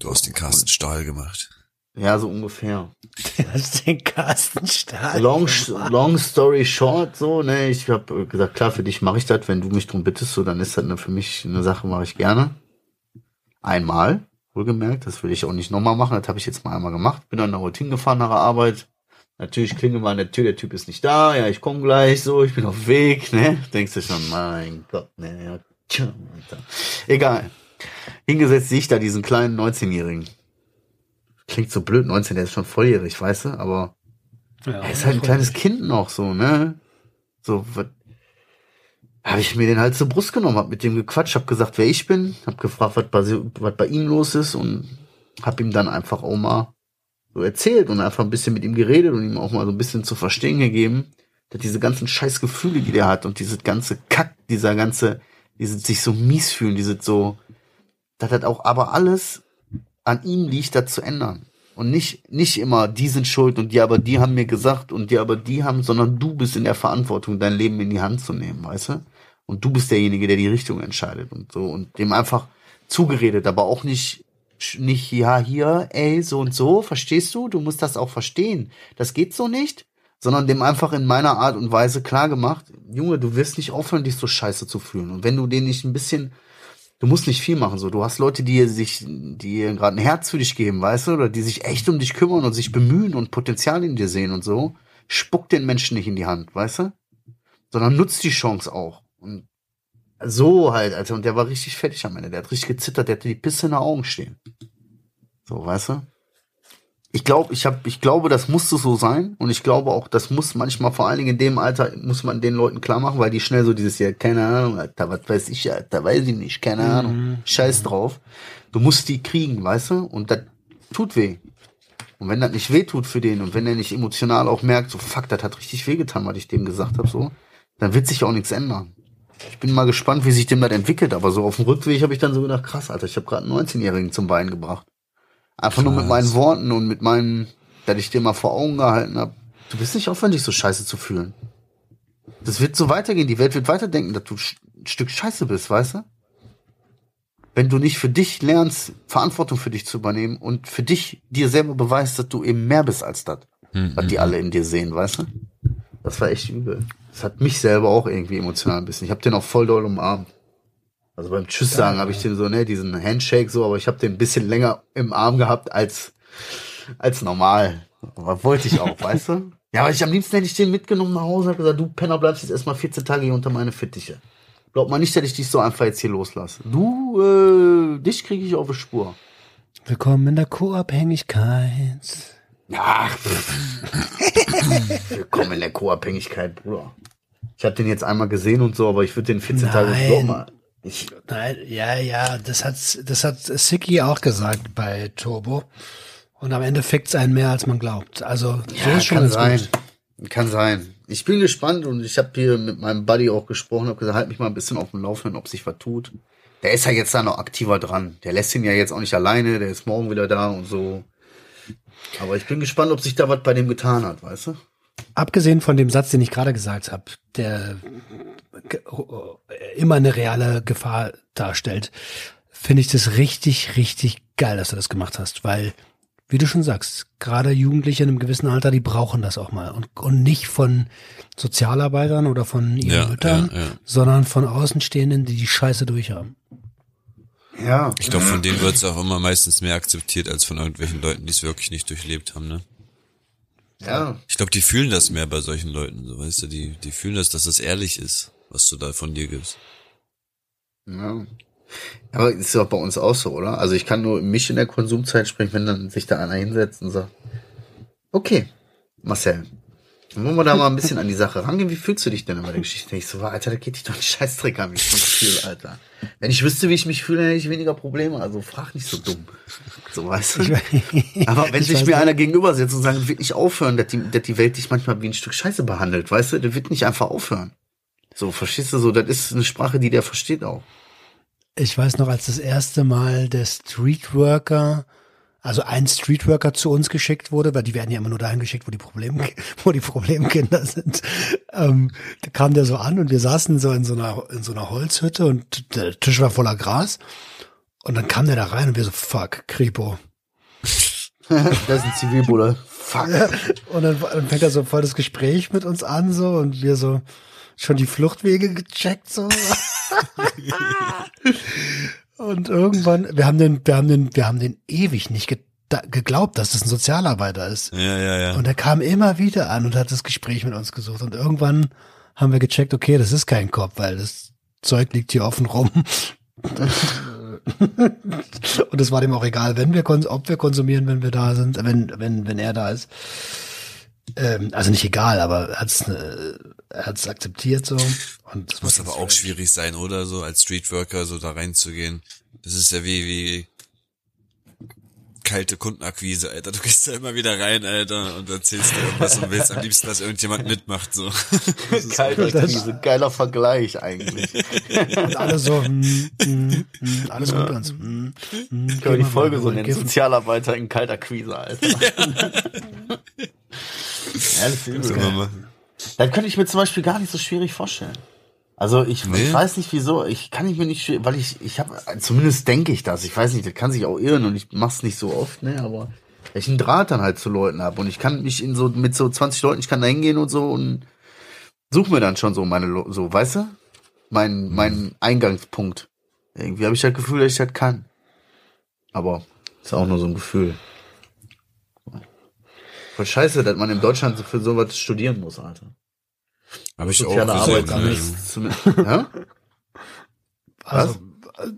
Du hast den Carsten Stahl gemacht. Ja, so ungefähr. Du hast den Carsten Stahl. Long, long story short, so, ne, ich habe gesagt, klar, für dich mache ich das, wenn du mich drum bittest, so, dann ist das eine, für mich eine Sache, mache ich gerne. Einmal, wohlgemerkt, das will ich auch nicht nochmal machen, das habe ich jetzt mal einmal gemacht, bin dann nach heute hingefahren nach der Arbeit. Natürlich klingelt mal an der Tür, der Typ ist nicht da, ja, ich komme gleich, so, ich bin auf dem Weg, ne, denkst du schon, mein Gott, ne, ja, tja, Alter. Egal. Hingesetzt sehe ich da diesen kleinen 19-Jährigen. Klingt so blöd, 19, der ist schon volljährig, weißt du, aber Ja, er ist halt ein kleines Kind noch so, ne? So, was habe ich mir den halt zur Brust genommen, hab mit dem gequatscht, hab gesagt, wer ich bin, hab gefragt, was bei, was bei ihm los ist und hab ihm dann einfach auch mal so erzählt und einfach ein bisschen mit ihm geredet und ihm auch mal so ein bisschen zu verstehen gegeben, dass diese ganzen scheiß Gefühle, die der hat und dieses ganze Kack, dieser ganze, dieses sich so mies fühlen, dieses so, das hat auch aber alles an ihm liegt, das zu ändern. Und nicht, nicht immer, die sind schuld und die, aber die haben mir gesagt und die, aber die haben, sondern du bist in der Verantwortung, dein Leben in die Hand zu nehmen, weißt du? Und du bist derjenige, der die Richtung entscheidet und so und dem einfach zugeredet, aber auch nicht, nicht, ja, hier, ey, so und so, verstehst du? Du musst das auch verstehen. Das geht so nicht. sondern dem einfach in meiner Art und Weise klar gemacht, Junge, du wirst nicht aufhören, dich so scheiße zu fühlen. Und wenn du den nicht ein bisschen, du musst nicht viel machen, so. Du hast Leute, die sich, die gerade ein Herz für dich geben, weißt du, oder die sich echt um dich kümmern und sich bemühen und Potenzial in dir sehen und so. Spuck den Menschen nicht in die Hand, weißt du? Sondern nutzt die Chance auch. Und so halt, Alter. Und der war richtig fertig am Ende. Der hat richtig gezittert, der hatte die Pisse in den Augen stehen. So, weißt du? Ich glaube, ich habe, ich glaube, das musste so sein. Und ich glaube auch, das muss manchmal, vor allen Dingen in dem Alter, muss man den Leuten klar machen, weil die schnell so dieses Jahr, keine Ahnung, Alter, was weiß ich, Alter, weiß ich nicht, keine Ahnung. Mhm. Scheiß drauf. Du musst die kriegen, weißt du? Und das tut weh. Und wenn das nicht weh tut für den und wenn er nicht emotional auch merkt, so fuck, das hat richtig wehgetan, was ich dem gesagt habe, so, dann wird sich auch nichts ändern. Ich bin mal gespannt, wie sich dem das entwickelt, aber so auf dem Rückweg habe ich dann so gedacht, krass, Alter, ich habe gerade einen 19-Jährigen zum Weinen gebracht. Einfach nur mit Krass. meinen Worten und mit meinen, dass ich dir mal vor Augen gehalten habe. Du bist nicht aufwendig, so scheiße zu fühlen. Das wird so weitergehen. Die Welt wird weiterdenken, dass du ein Stück Scheiße bist, weißt du? Wenn du nicht für dich lernst, Verantwortung für dich zu übernehmen und für dich dir selber beweist, dass du eben mehr bist als das, was die alle in dir sehen, weißt du? Das war echt übel. Das hat mich selber auch irgendwie emotional ein bisschen. Ich habe den auch voll doll umarmt. Also beim Tschüss sagen habe ich den so, ne, diesen Handshake so, aber ich habe den ein bisschen länger im Arm gehabt als als normal. Aber wollte ich auch, weißt du? Ja, aber ich am liebsten hätte ich den mitgenommen nach Hause und gesagt, du Penner bleibst jetzt erstmal 14 Tage hier unter meine Fittiche. Glaub mal nicht, dass ich dich so einfach jetzt hier loslasse. Du, äh, dich kriege ich auf die Spur. Willkommen in der Co-Abhängigkeit. Ach, willkommen in der Co-Abhängigkeit, Bruder. Ich habe den jetzt einmal gesehen und so, aber ich würde den 14 Tage glaub mal. Ich, Nein, ja, ja, das hat, das hat Siki auch gesagt bei Turbo. Und am Ende fickt's einen mehr, als man glaubt. Also, so Ja, ist schon kann sein. gut. Kann sein. Ich bin gespannt und ich habe hier mit meinem Buddy auch gesprochen, habe gesagt, halt mich mal ein bisschen auf dem Laufenden, ob sich was tut. Der ist ja jetzt da noch aktiver dran. Der lässt ihn ja jetzt auch nicht alleine, der ist morgen wieder da und so. Aber ich bin gespannt, ob sich da was bei dem getan hat, weißt du? Abgesehen von dem Satz, den ich gerade gesagt habe, der immer eine reale Gefahr darstellt, finde ich das richtig, richtig geil, dass du das gemacht hast, weil, wie du schon sagst, gerade Jugendliche in einem gewissen Alter, die brauchen das auch mal und, und nicht von Sozialarbeitern oder von ihren Ja, Müttern, ja, ja. sondern von Außenstehenden, die die Scheiße durchhaben. Ja. Ich glaube, von denen wird's auch immer meistens mehr akzeptiert als von irgendwelchen Leuten, die es wirklich nicht durchlebt haben, ne? Ja. Ich glaube, die fühlen das mehr bei solchen Leuten, so weißt du, die, die fühlen das, dass das ehrlich ist, was du da von dir gibst. Ja. Aber ist ja auch bei uns auch so, oder? Also ich kann nur mich in der Konsumzeit sprechen, wenn dann sich da einer hinsetzt und sagt, okay, Marcel, wollen wir da mal ein bisschen an die Sache rangehen. Wie fühlst du dich denn über die Geschichte? Ich so, Alter, da geht dich doch ein Scheißdreck an, wie ich mich fühle, Alter. Wenn ich wüsste, wie ich mich fühle, hätte ich weniger Probleme. Also frag nicht so dumm. So, weißt du? Aber wenn Ich sich mir nicht. einer gegenüber setzt und sagt, wird nicht aufhören, dass die, dass die Welt dich manchmal wie ein Stück Scheiße behandelt, weißt du? Der wird nicht einfach aufhören. So, verstehst du so? Das ist eine Sprache, die der versteht auch. Ich weiß noch, als das erste Mal der Streetworker, also ein Streetworker zu uns geschickt wurde, weil die werden ja immer nur dahin geschickt, wo die Problem, wo die Problemkinder sind. Ähm, da kam der so an und wir saßen so in so einer, in so einer Holzhütte und der Tisch war voller Gras. Und dann kam der da rein und wir so, fuck, Kripo. Das ist ein Zivilbulle. Fuck. Und dann, dann fängt er so voll das Gespräch mit uns an, so, und wir so schon die Fluchtwege gecheckt, so. und irgendwann, wir haben den, wir haben den, wir haben den ewig nicht ge geglaubt, dass das ein Sozialarbeiter ist. Ja, ja, ja. Und er kam immer wieder an und hat das Gespräch mit uns gesucht. Und irgendwann haben wir gecheckt, okay, das ist kein Kopf, weil das Zeug liegt hier offen rum. und es war dem auch egal, wenn wir ob wir konsumieren, wenn wir da sind, wenn wenn wenn er da ist. Ähm, also nicht egal, aber er hat's äh, er hat's akzeptiert so. Und das Muss aber auch schwierig sein, oder so, als Streetworker so da reinzugehen. Das ist ja wie, wie kalte Kundenakquise, Alter. Du gehst da immer wieder rein, Alter, und erzählst dir irgendwas und willst am liebsten, dass irgendjemand mitmacht, so. Kalter Krise, geiler Vergleich eigentlich. Und alle so, hm, hm, hm, alles gut bei uns. Hm, hm, Können wir die Folge so nennen? Sozialarbeiter in kalter Krise, Alter. Ja, das ist übel. Können wir machen. Das könnte ich mir zum Beispiel gar nicht so schwierig vorstellen. Also ich, Nee? ich weiß nicht wieso, ich kann ich mir nicht, weil ich, ich habe, zumindest denke ich das, ich weiß nicht, das kann sich auch irren und ich mach's nicht so oft, ne, aber Weil ich einen Draht dann halt zu Leuten habe und ich kann mich in so mit so 20 Leuten, ich kann da hingehen und so und suche mir dann schon so meine, so, weißt du? Mein, mein Eingangspunkt. Irgendwie habe ich das Gefühl, dass ich das kann. Aber ist auch nur so ein Gefühl. Voll scheiße, dass man in Deutschland so für sowas studieren muss, Alter. Habe ich auch Soziale Arbeit gesehen. kann ne? ja? Also,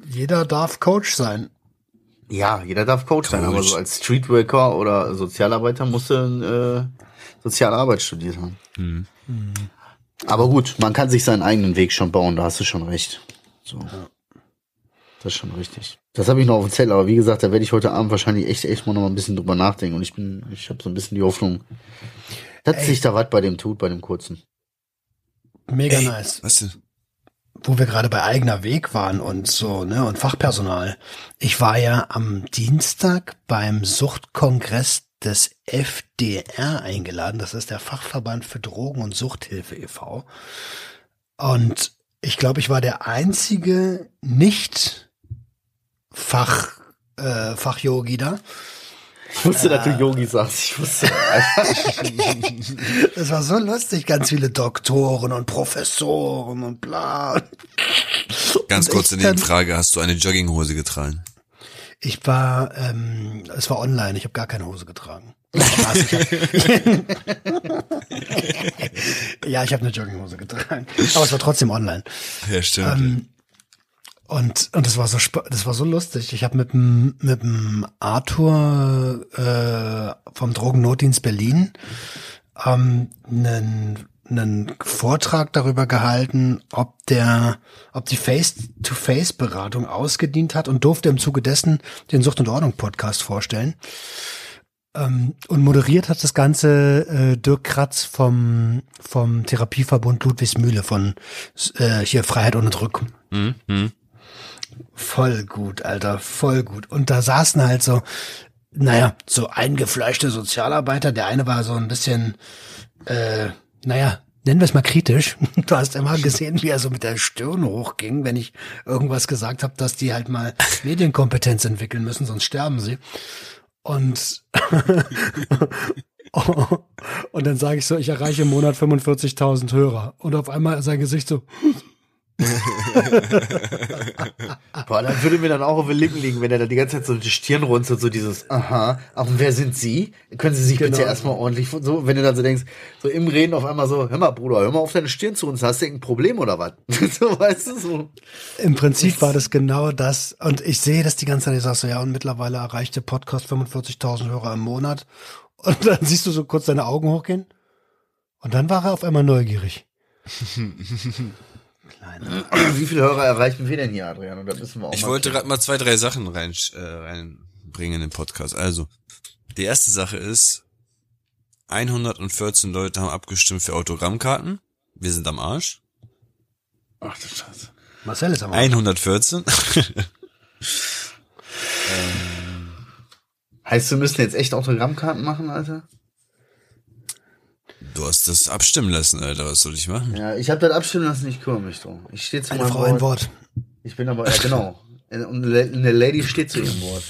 jeder darf Coach sein. ja, jeder darf Coach, sein, aber Coach. so als Streetworker oder Sozialarbeiter musst du äh, Soziale Arbeit studiert haben. Hm. Aber gut, man kann sich seinen eigenen Weg schon bauen, da hast du schon recht. So. Das ist schon richtig. Das habe ich noch auf dem Zettel, aber wie gesagt, da werde ich heute Abend wahrscheinlich echt, echt mal noch mal ein bisschen drüber nachdenken. Und ich bin, ich habe so ein bisschen die Hoffnung, dass Ey. sich da was bei dem tut, bei dem kurzen. Mega Ey, nice. Was denn? Wo wir gerade bei eigener Weg waren und so, ne, und Fachpersonal. Ich war ja am Dienstag beim Suchtkongress des FDR eingeladen. Das ist der Fachverband für Drogen- und Suchthilfe e.V. Und ich glaube, ich war der einzige nicht Fach, äh, Fachyogi da. Ich wusste, dass du Yogi sagst. Ich wusste. Das war so lustig, ganz viele Doktoren und Professoren und bla. Ganz Und kurze dann- Nebenfrage, hast du eine Jogginghose getragen? Ich war, ähm, es war online, ich habe gar keine Hose getragen. Spaß, ich hab, ja, ich habe eine Jogginghose getragen, aber es war trotzdem online. Ja, stimmt. Ähm, und und das war so das war so lustig. Ich habe mit dem mit dem Arthur äh, vom Drogennotdienst Berlin ähm, einen einen Vortrag darüber gehalten, ob der, ob die Face-to-Face-Beratung ausgedient hat und durfte im Zuge dessen den Sucht und Ordnung Podcast vorstellen. Ähm, und moderiert hat das Ganze äh, Dirk Kratz vom vom Therapieverbund Ludwigsmühle von äh, hier Freiheit ohne Druck. Hm, hm. Voll gut, Alter, voll gut. Und da saßen halt so, naja, so eingefleischte Sozialarbeiter. Der eine war so ein bisschen, äh, naja, nennen wir es mal kritisch. Du hast immer gesehen, wie er so mit der Stirn hochging, wenn ich irgendwas gesagt habe, dass die halt mal Medienkompetenz entwickeln müssen, sonst sterben sie. Und und dann sage ich so, ich erreiche im Monat 45.000 Hörer. Und auf einmal sein Gesicht so, Boah, dann würde mir dann auch auf den Lippen liegen, wenn er da die ganze Zeit so die Stirn runzelt, so dieses, aha, aber wer sind Sie? Können Sie sich bitte Genau. erstmal ordentlich, so, wenn du dann so denkst, so im Reden auf einmal so, hör mal, Bruder, hör mal auf deine Stirn zu uns, hast du irgendein Problem oder was? so, weißt du, so. Im Prinzip war das genau das. Und ich sehe das die ganze Zeit. Ich sag so, ja, und mittlerweile erreicht der Podcast 45.000 Hörer im Monat. Und dann siehst du so kurz deine Augen hochgehen. Und dann war er auf einmal neugierig. Kleiner. Wie viele Hörer erreichen wir denn hier, Adrian? Und da müssen wir auch Ich mal wollte gerade mal zwei, drei Sachen rein, äh, reinbringen in den Podcast. Also, die erste Sache ist, 114 Leute haben abgestimmt für Autogrammkarten. Wir sind am Arsch. Ach du Scheiße. Marcel ist am Arsch. 114. Heißt, wir müssen jetzt echt Autogrammkarten machen, Alter? Du hast das abstimmen lassen, Alter. Was soll ich machen? Ja, ich habe das abstimmen lassen, ich kümmere mich drum. Ich stehe zu Eine meinem Frau, Wort. ein Wort. Ich bin aber, ja genau. Und eine Lady steht zu ihrem Wort.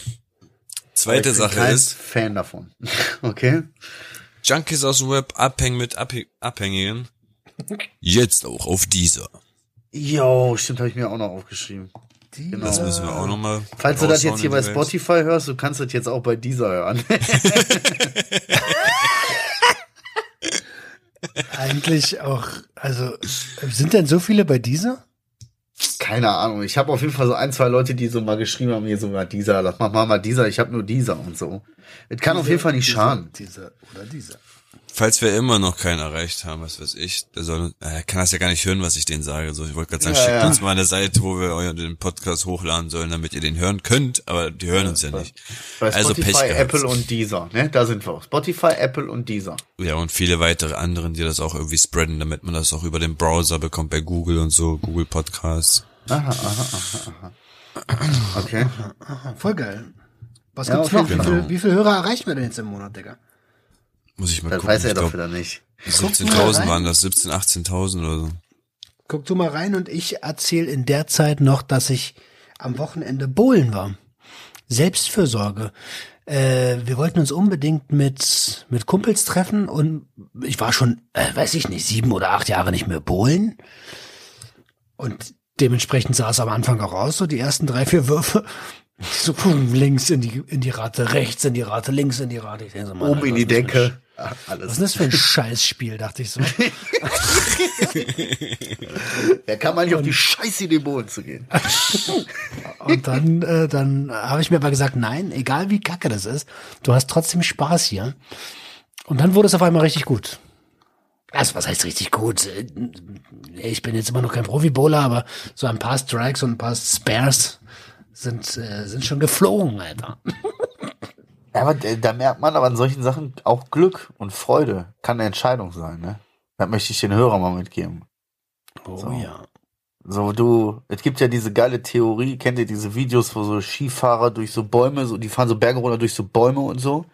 Zweite ich bin Sache kein ist, Fan davon. Okay? Junkies aus dem Web abhängen mit Abh Abhängigen. Jetzt auch auf dieser. Jo, stimmt, habe ich mir auch noch aufgeschrieben. Genau. Das müssen wir auch nochmal. Falls du das jetzt hier bei. Spotify hörst, du kannst das jetzt auch bei dieser hören. Eigentlich auch, also, sind denn so viele bei dieser? Keine Ahnung. Ich habe auf jeden Fall so ein, zwei Leute, die so mal geschrieben haben, hier sogar dieser, lass mal mal dieser, ich habe nur dieser und so. Es kann auf jeden Fall nicht schaden. Dieser oder dieser. Falls wir immer noch keinen erreicht haben, was weiß ich, der soll, äh, kann das ja gar nicht hören, was ich denen sage. So, ich wollte gerade sagen, Ja, schickt ja. uns mal eine Seite, wo wir euren den Podcast hochladen sollen, damit ihr den hören könnt, aber die hören uns ja nicht. Bei Also Spotify. Apple und dieser, ne? Da sind wir. Spotify, Apple und dieser. Ja, und viele weitere anderen, die das auch irgendwie spreaden, damit man das auch über den Browser bekommt bei Google und so, Google Podcasts. Aha, aha, aha, aha. Okay. Voll geil. Was Ja, gibt's noch? jeden Wie, viel, wie viele Hörer erreichen wir denn jetzt im Monat, Digga? Muss ich mal Das gucken. weiß er doch glaub, wieder nicht. Guck mal 17.000 rein. waren das, 17, 18.000 oder so. Guck du mal rein und ich erzähle in der Zeit noch, dass ich am Wochenende bowlen war. Selbstfürsorge. äh, wir wollten uns unbedingt mit, mit Kumpels treffen und ich war schon, äh, weiß ich nicht, sieben oder acht Jahre nicht mehr bowlen. Und dementsprechend sah es am Anfang auch aus, so die ersten drei, vier Würfe. So pum, links in die, in die Rate, rechts in die Rate, links in die Rate. Ich denke so, Mann, Oben in die Decke. Ach, Was alles. ist das für ein Scheißspiel, dachte ich so. Wer kann man nicht auf die Scheiße in den Boden zu gehen? Und dann, äh, dann habe ich mir aber gesagt, nein, egal wie kacke das ist, du hast trotzdem Spaß hier. Und dann wurde es auf einmal richtig gut. Also, was heißt richtig gut? Äh, Ich bin jetzt immer noch kein Profi-Bowler, aber so ein paar Strikes und ein paar Spares sind, äh, sind schon geflogen, Alter. Ja, aber da da merkt man aber an solchen Sachen auch Glück und Freude kann eine Entscheidung sein, ne? Das möchte ich den Hörer mal mitgeben. Oh So. ja. So, du, es gibt ja diese geile Theorie, kennt ihr diese Videos, wo so Skifahrer durch so Bäume, so, die fahren so Berge runter durch so Bäume und so.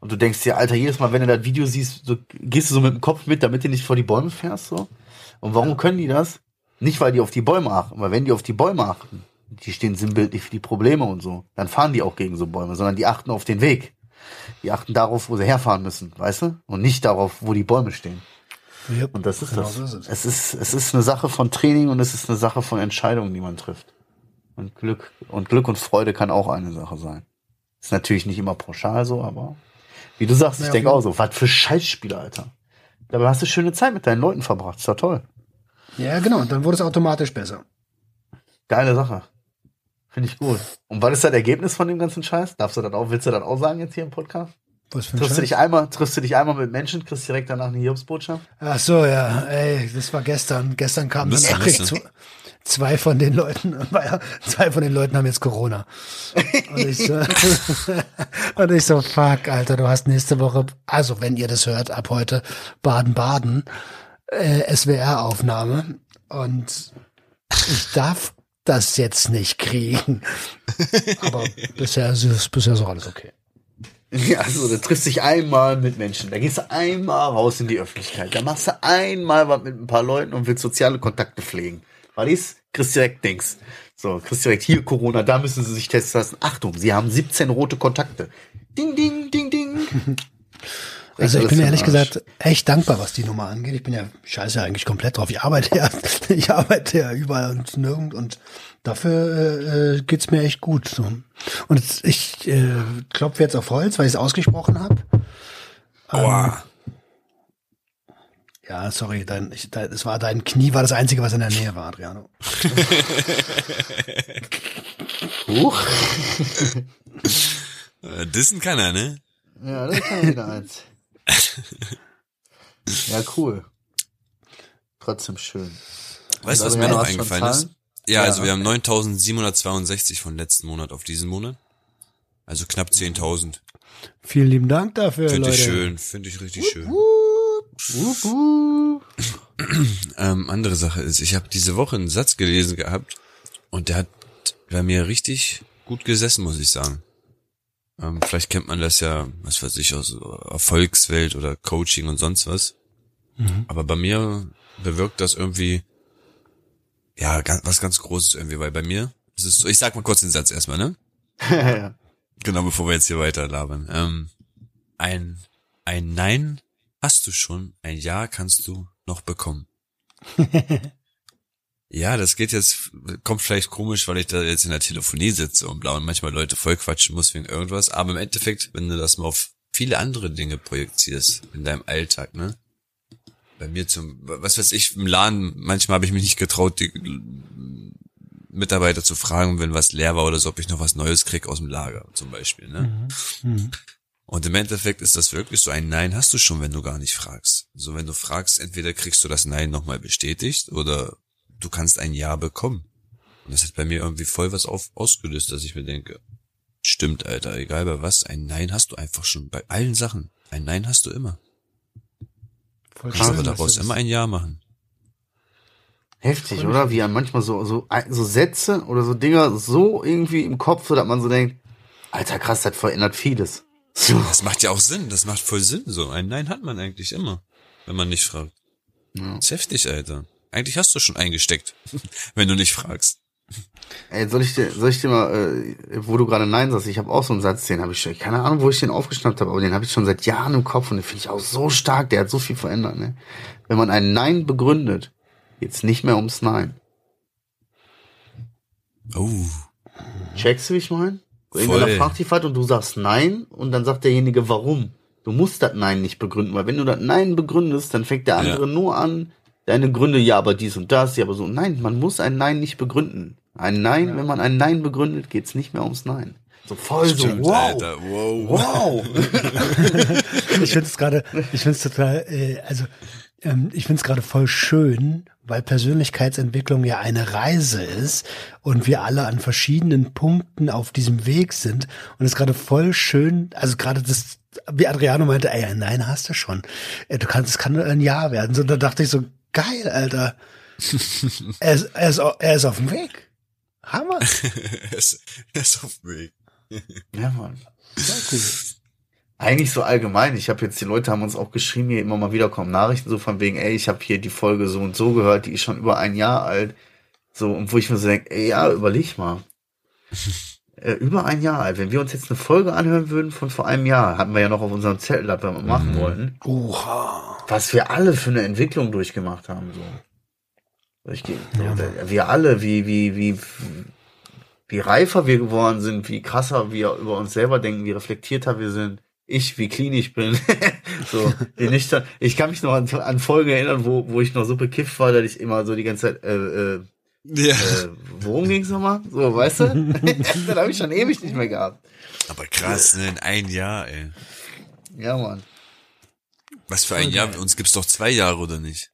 Und du denkst dir, Alter, jedes Mal, wenn du das Video siehst, so, gehst du so mit dem Kopf mit, damit du nicht vor die Bäume fährst, so. Und warum können die das? Nicht, weil die auf die Bäume achten, weil wenn die auf die Bäume achten, die stehen sinnbildlich für die Probleme und so, dann fahren die auch gegen so Bäume, sondern die achten auf den Weg. Die achten darauf, wo sie herfahren müssen, weißt du? Und nicht darauf, wo die Bäume stehen. Yep, Und das ist genau das. so ist es. es ist, es ist eine Sache von Training und es ist eine Sache von Entscheidungen, die man trifft. Und Glück, und Glück und Freude kann auch eine Sache sein. Ist natürlich nicht immer pauschal so, aber wie du sagst, ich Ja, denke auf auch so, was für Scheißspiele, Alter. Dabei hast du schöne Zeit mit deinen Leuten verbracht. Ist doch toll. Ja, genau. Und dann wurde es automatisch besser. Geile Sache. Finde ich gut. Und was ist das Ergebnis von dem ganzen Scheiß? Darfst du das auch, willst du das auch sagen jetzt hier im Podcast? Was für ein Triffst du dich einmal, triffst du dich einmal mit Menschen, kriegst direkt danach eine Hiobsbotschaft? Ach so, ja, ey, das war gestern. Gestern kam eine Nachricht, zu, zwei von den Leuten, zwei von den Leuten haben jetzt Corona. Und ich so, und ich so, fuck, Alter, du hast nächste Woche, also wenn ihr das hört, ab heute Baden-Baden, äh, SWR-Aufnahme und ich darf das jetzt nicht kriegen. Aber bisher ist es, bisher auch alles okay. Ja, also du triffst dich einmal mit Menschen, da gehst du einmal raus in die Öffentlichkeit, da machst du einmal was mit ein paar Leuten und willst soziale Kontakte pflegen. Weil dies kriegst direkt Dings. So, kriegst direkt hier Corona, da müssen sie sich testen lassen. Achtung, sie haben 17 rote Kontakte. Ding, ding, ding, ding. Also ich bin ehrlich gesagt echt dankbar, was die Nummer angeht. Ich bin ja scheiße eigentlich komplett drauf. Ich arbeite ja, ich arbeite ja überall und nirgend und dafür äh, äh, geht's mir echt gut. So. Und jetzt, ich äh, klopfe jetzt auf Holz, weil ich es ausgesprochen habe. Aua. Ja, sorry, dein, ich, dein, es war dein Knie war das einzige, was in der Nähe war, Adriano. Huch. Äh, Dissen kann er, ne? Ja, das kann wieder eins. Ja, cool. Trotzdem schön. Weißt du, was Also, mir ja, noch eingefallen ist? Ja, Ja, also wir okay. haben 9762 von letzten Monat auf diesen Monat. Also knapp 10.000. Vielen lieben Dank dafür, Finde Leute. ich schön, finde ich richtig schön. Wup, wup. Ähm, andere Sache ist, ich habe diese Woche einen Satz gelesen gehabt und der hat bei mir richtig gut gesessen, muss ich sagen. Ähm, vielleicht kennt man das ja, was weiß ich, aus Erfolgswelt oder Coaching und sonst was. Aber bei mir bewirkt das irgendwie, ja, was ganz Großes irgendwie, weil bei mir ist es so, ich sag mal kurz den Satz erstmal, ne? Ja. Genau, bevor wir jetzt hier weiter labern. Ähm, ein, ein Nein hast du schon, ein Ja kannst du noch bekommen. ja, das geht jetzt, kommt vielleicht komisch, weil ich da jetzt in der Telefonie sitze und blau und manchmal Leute voll quatschen muss wegen irgendwas, aber im Endeffekt, wenn du das mal auf viele andere Dinge projizierst in deinem Alltag, ne? Bei mir zum, was weiß ich, im Laden, manchmal habe ich mich nicht getraut, die Mitarbeiter zu fragen, wenn was leer war oder so, ob ich noch was Neues krieg aus dem Lager zum Beispiel. Ne? Und im Endeffekt ist das wirklich so ein Nein hast du schon, wenn du gar nicht fragst. So wenn du fragst, entweder kriegst du das Nein nochmal bestätigt oder du kannst ein Ja bekommen. Und das hat bei mir irgendwie voll was auf, ausgelöst, dass ich mir denke, stimmt, Alter, egal bei was, ein Nein hast du einfach schon bei allen Sachen. Ein Nein hast du immer. Voll Du kannst aber daraus immer ein Ja machen. Heftig, oder? Wie manchmal so, so, so Sätze oder so Dinger so irgendwie im Kopf, so dass man so denkt, alter krass, das verändert vieles. So. Das macht ja auch Sinn, das macht voll Sinn so. Ein Nein hat man eigentlich immer, wenn man nicht fragt. Ja. Das ist heftig, Alter. Eigentlich hast du schon eingesteckt, wenn du nicht fragst. Ey, soll ich dir, soll ich dir mal, äh, wo du gerade Nein sagst, ich habe auch so einen Satz, den habe ich schon, keine Ahnung, wo ich den aufgeschnappt habe, aber den habe ich schon seit Jahren im Kopf und den finde ich auch so stark, der hat so viel verändert, ne? Wenn man ein Nein begründet, geht's nicht mehr ums Nein. Oh. Checkst du, wie ich meine? Irgendeiner fragt dich und du sagst Nein und dann sagt derjenige, warum? Du musst das Nein nicht begründen, weil wenn du das Nein begründest, dann fängt der andere nur an, deine Gründe, ja, aber dies und das, ja, aber so. Nein, man muss ein Nein nicht begründen. Ein Nein, wenn man ein Nein begründet, geht's nicht mehr ums Nein. So voll Stimmt, so, wow. Alter. Wow. Wow. Ich finde es gerade, ich finde es total, äh, also ähm, ich finde es gerade voll schön, weil Persönlichkeitsentwicklung ja eine Reise ist und wir alle an verschiedenen Punkten auf diesem Weg sind und es ist gerade voll schön, also gerade das, wie Adriano meinte, ey, nein, hast du schon, Äh, du kannst, es kann nur ein Jahr werden. So, da dachte ich so, geil, Alter, er ist, er ist, er ist auf dem Weg. Hammer. er, ist, er ist auf dem Weg. ja, Mann. Sehr cool. Eigentlich so allgemein. Ich habe jetzt, die Leute haben uns auch geschrieben, hier immer mal wieder kommen Nachrichten so von wegen, ey, ich habe hier die Folge so und so gehört, die ist schon über ein Jahr alt. So, und wo ich mir so denke, ey, ja, überleg mal. äh, über ein Jahr alt. Wenn wir uns jetzt eine Folge anhören würden von vor einem Jahr, hatten wir ja noch auf unserem Zettel, das wir mal machen wollten, Oha. was wir alle für eine Entwicklung durchgemacht haben. So. Ich, so Ja, wir alle, wie, wie, wie, wie reifer wir geworden sind, wie krasser wir über uns selber denken, wie reflektierter wir sind. Ich, wie clean ich bin. so, wie nüchtern. Ich kann mich noch an, an Folgen erinnern, wo, wo ich noch so bekifft war, dass ich immer so die ganze Zeit, äh, äh, Ja. äh, worum ging's nochmal? So, weißt du? das habe ich schon ewig nicht mehr gehabt. Aber krass, ne? In ein Jahr, ey. Ja, Mann. Was für ein Jahr? Uns gibt's doch zwei Jahre, oder nicht?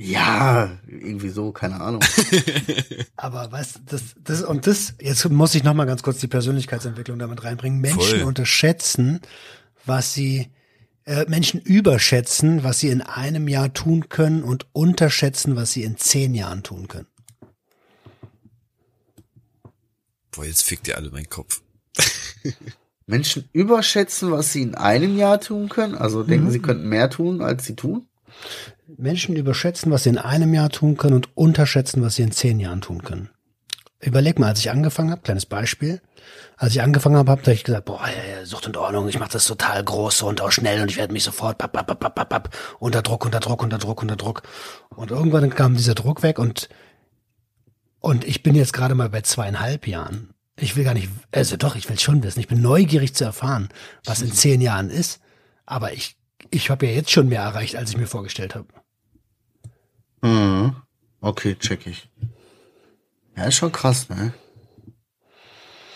Ja, irgendwie so, keine Ahnung. Aber was, das, das, und das, jetzt muss ich noch mal ganz kurz die Persönlichkeitsentwicklung damit reinbringen. Menschen Voll. unterschätzen, was sie, äh, Menschen überschätzen, was sie in einem Jahr tun können und unterschätzen, was sie in zehn Jahren tun können. Boah, jetzt fickt ihr alle meinen Kopf. Menschen überschätzen, was sie in einem Jahr tun können, also denken, sie könnten mehr tun, als sie tun. Menschen überschätzen, was sie in einem Jahr tun können und unterschätzen, was sie in zehn Jahren tun können. Überleg mal, als ich angefangen habe, kleines Beispiel, als ich angefangen habe, habe ich gesagt, boah, ja, ja, Sucht und Ordnung, ich mache das total groß und auch schnell und ich werde mich sofort papp, papp, papp, papp, papp, unter Druck, unter Druck, unter Druck, unter Druck. Und irgendwann kam dieser Druck weg und und ich bin jetzt gerade mal bei zweieinhalb Jahren. Ich will gar nicht, also doch, ich will schon wissen. Ich bin neugierig zu erfahren, was in zehn Jahren ist. Aber ich, ich habe ja jetzt schon mehr erreicht, als ich mir vorgestellt habe. Mhm. Okay, check ich. Ja, ist schon krass, ne?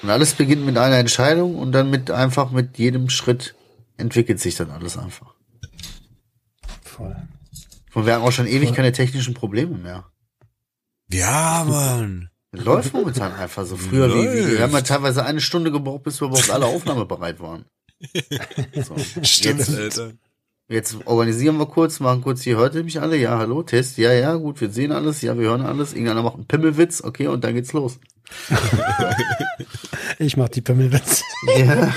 Und alles beginnt mit einer Entscheidung und dann mit einfach mit jedem Schritt entwickelt sich dann alles einfach. Voll. Und wir haben auch schon ewig keine technischen Probleme mehr. Ja, Mann. Läuft momentan einfach so. Früher, wie, wie, wir haben ja teilweise eine Stunde gebraucht, bis wir überhaupt alle aufnahmebereit waren. So. Stimmt, Jetzt, Alter. jetzt organisieren wir kurz, machen kurz, hier hört ihr mich alle? Ja, hallo, Test. Ja, ja, gut, wir sehen alles. Ja, wir hören alles. Irgendeiner macht einen Pimmelwitz. Okay, und dann geht's los. Ich mach die Pimmelwitz. Ja,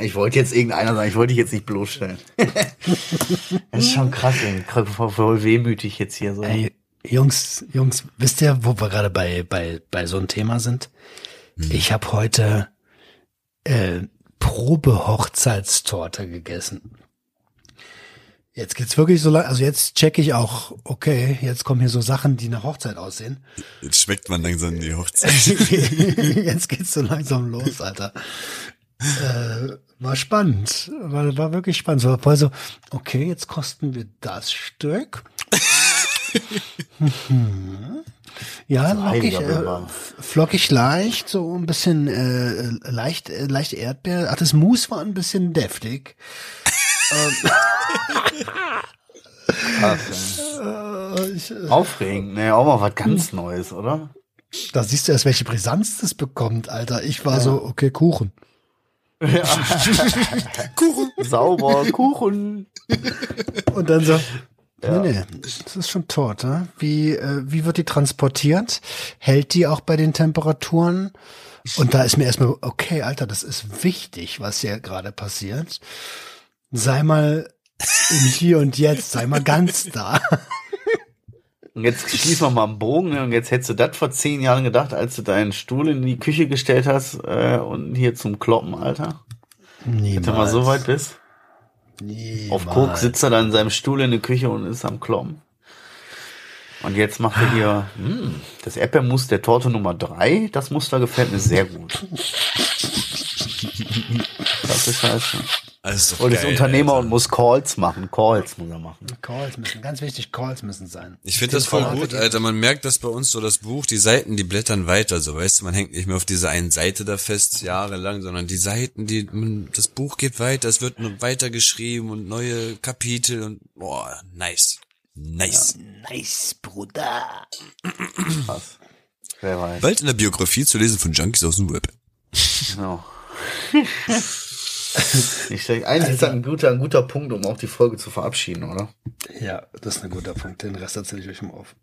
ich wollte jetzt irgendeiner sagen, ich wollte dich jetzt nicht bloßstellen. das ist schon krass, ey. Voll- Voll wehmütig jetzt hier so. Ey, Jungs, Jungs, wisst ihr, wo wir gerade bei, bei, bei so einem Thema sind? Ich habe heute äh, Probe-Hochzeitstorte gegessen. Jetzt geht's wirklich so lang, also jetzt check ich auch, okay, jetzt kommen hier so Sachen, die nach Hochzeit aussehen. Jetzt schmeckt man langsam die Hochzeit. jetzt geht's so langsam los, Alter. Äh, war spannend, war, war wirklich spannend. So, voll so, okay, jetzt kosten wir das Stück. Ja, lockig, heiliger äh, flockig leicht, so ein bisschen äh, leicht, äh, leicht Erdbeer. Ach, das Mousse war ein bisschen deftig. Ey. Äh, äh, Aufregend, ne, auch mal was ganz Neues, oder? da siehst du erst, welche Brisanz das bekommt, Alter. Ich war so, okay, Kuchen. Kuchen. Sauber, Kuchen. Und dann so, nee, nee, das ist schon Torte. Wie, äh, wie wird die transportiert? Hält die auch bei den Temperaturen? Und da ist mir erstmal, okay, Alter, das ist wichtig, was hier gerade passiert. Sei mal im Hier und Jetzt, sei mal ganz da. Und jetzt schließen wir mal einen Bogen. Ne? Und jetzt hättest du das vor zehn Jahren gedacht, als du deinen Stuhl in die Küche gestellt hast äh, und hier zum Kloppen, Alter. Niemals. Wenn du mal so weit bist. Niemals. Auf Coke sitzt er dann in seinem Stuhl in der Küche und ist am Kloppen. Und jetzt macht er hier hm, das Erdbeermus der Torte Nummer drei. Das Muster gefällt mir sehr gut. Das ist scheiße. Also doch Und ist Unternehmer Alter. und muss Calls machen. Calls muss er machen. Calls müssen, ganz wichtig, Calls müssen sein. Ich finde das voll gut, Alter. Man merkt das bei uns so, das Buch, die Seiten, die blättern weiter, so, weißt du, man hängt nicht mehr auf dieser einen Seite da fest, jahrelang, sondern die Seiten, die, man, das Buch geht weiter, es wird weiter geschrieben und neue Kapitel und, boah, nice. Nice. Nice, Bruder. Krass. Wer weiß. Bald in der Biografie zu lesen von Junkies aus dem Web. Genau. Nicht schlecht. Eigentlich ist das ein guter, ein guter Punkt, um auch die Folge zu verabschieden, oder? Ja, das ist ein guter Punkt. Den Rest erzähle ich euch mal auf.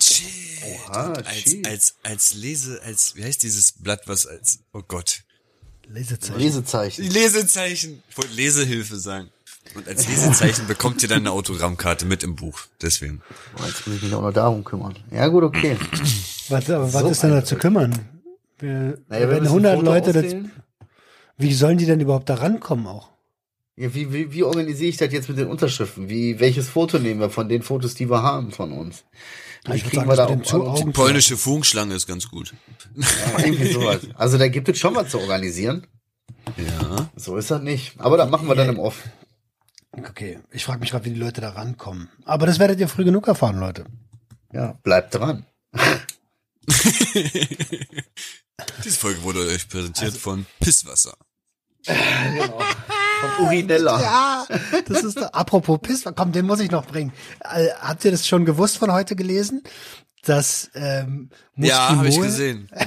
Shit. Oha, als, shit. als, als Lese, als, wie heißt dieses Blatt, was als, oh Gott. Lesezeichen. Lesezeichen. Lesezeichen. Ich wollte Lesehilfe sagen. Und als Lesezeichen bekommt ihr dann eine Autogrammkarte mit im Buch. Deswegen. Boah, Jetzt muss ich mich auch noch darum kümmern. Ja, gut, okay. Was, aber was So ist denn da zu kümmern? Wir, Naja, wenn müssen 100 Foto Leute, das. Wie sollen die denn überhaupt da rankommen auch? Ja, wie, wie, wie organisiere ich das jetzt mit den Unterschriften? Wie, welches Foto nehmen wir von den Fotos, die wir haben von uns? Ich kriegen sagen, wir da auch- Augen- Polnische Funkschlange ist ganz gut. Ja, irgendwie sowas. Also da gibt es schon was zu organisieren. Ja. So ist das nicht. Aber das machen wir dann im Off. Okay, ich frage mich gerade, wie die Leute da rankommen. Aber das werdet ihr früh genug erfahren, Leute. Ja, bleibt dran. Diese Folge wurde euch präsentiert von Pisswasser. Von Urinella. Ja, das ist apropos Piss. Komm, den muss ich noch bringen. Äh, habt ihr das schon gewusst von heute gelesen? Dass ähm, Ja, habe ich gesehen.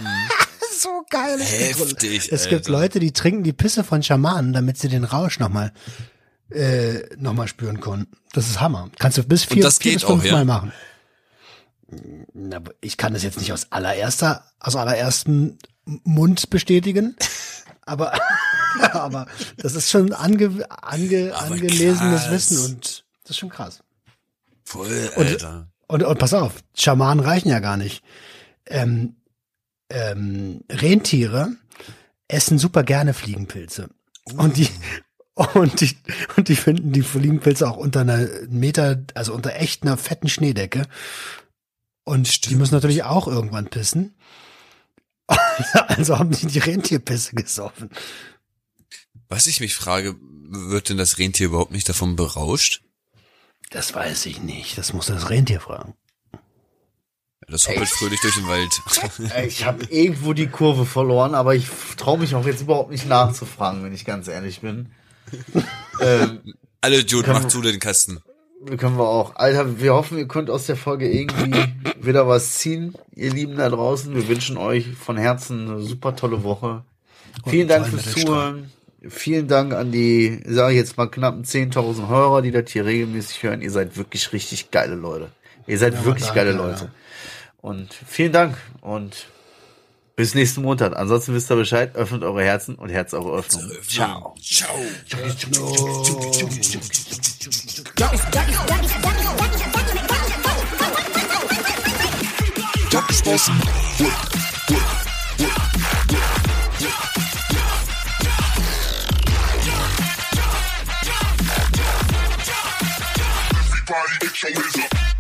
So geil. Es gibt- Heftig, Es gibt Alter. Leute, die trinken die Pisse von Schamanen, damit sie den Rausch nochmal äh, noch mal spüren können. Das ist Hammer. Kannst du bis vier, das vier geht bis fünf auch, ja? Mal machen. Na, ich kann das jetzt nicht aus allererster, aus allerersten Mund bestätigen. Aber, aber das ist schon ange, ange, Aber angelesenes krass. Wissen und das ist schon krass. Voll, Alter. Und, und pass auf, Schamanen reichen ja gar nicht. Ähm, ähm, Rentiere essen super gerne Fliegenpilze. Und die, und die, und die finden die Fliegenpilze auch unter einer Meter, also unter echt einer fetten Schneedecke. Und die müssen natürlich auch irgendwann pissen. Also haben die die Rentierpisse gesoffen. Was ich mich frage, wird denn das Rentier überhaupt nicht davon berauscht? Das weiß ich nicht. Das muss das Rentier fragen. Das hoppelt fröhlich durch den Wald. Ich habe irgendwo die Kurve verloren, aber ich traue mich auch jetzt überhaupt nicht nachzufragen, wenn ich ganz ehrlich bin. ähm, Alle Kann- mach zu den Kasten. Können wir auch. Alter, wir hoffen, ihr könnt aus der Folge irgendwie wieder was ziehen, ihr Lieben da draußen. Wir wünschen euch von Herzen eine super tolle Woche. Vielen Dank fürs. Zuhören. Vielen Dank an die, sage ich jetzt mal, knappen 10.000 Hörer, die das hier regelmäßig hören. Ihr seid wirklich richtig geile Leute. Ihr seid wirklich danke, geile ja. Leute. Und vielen Dank und bis nächsten Montag. Ansonsten wisst ihr Bescheid, öffnet eure Herzen und Herz eure Öffnung. Ciao. Ciao. Everybody get your hands up.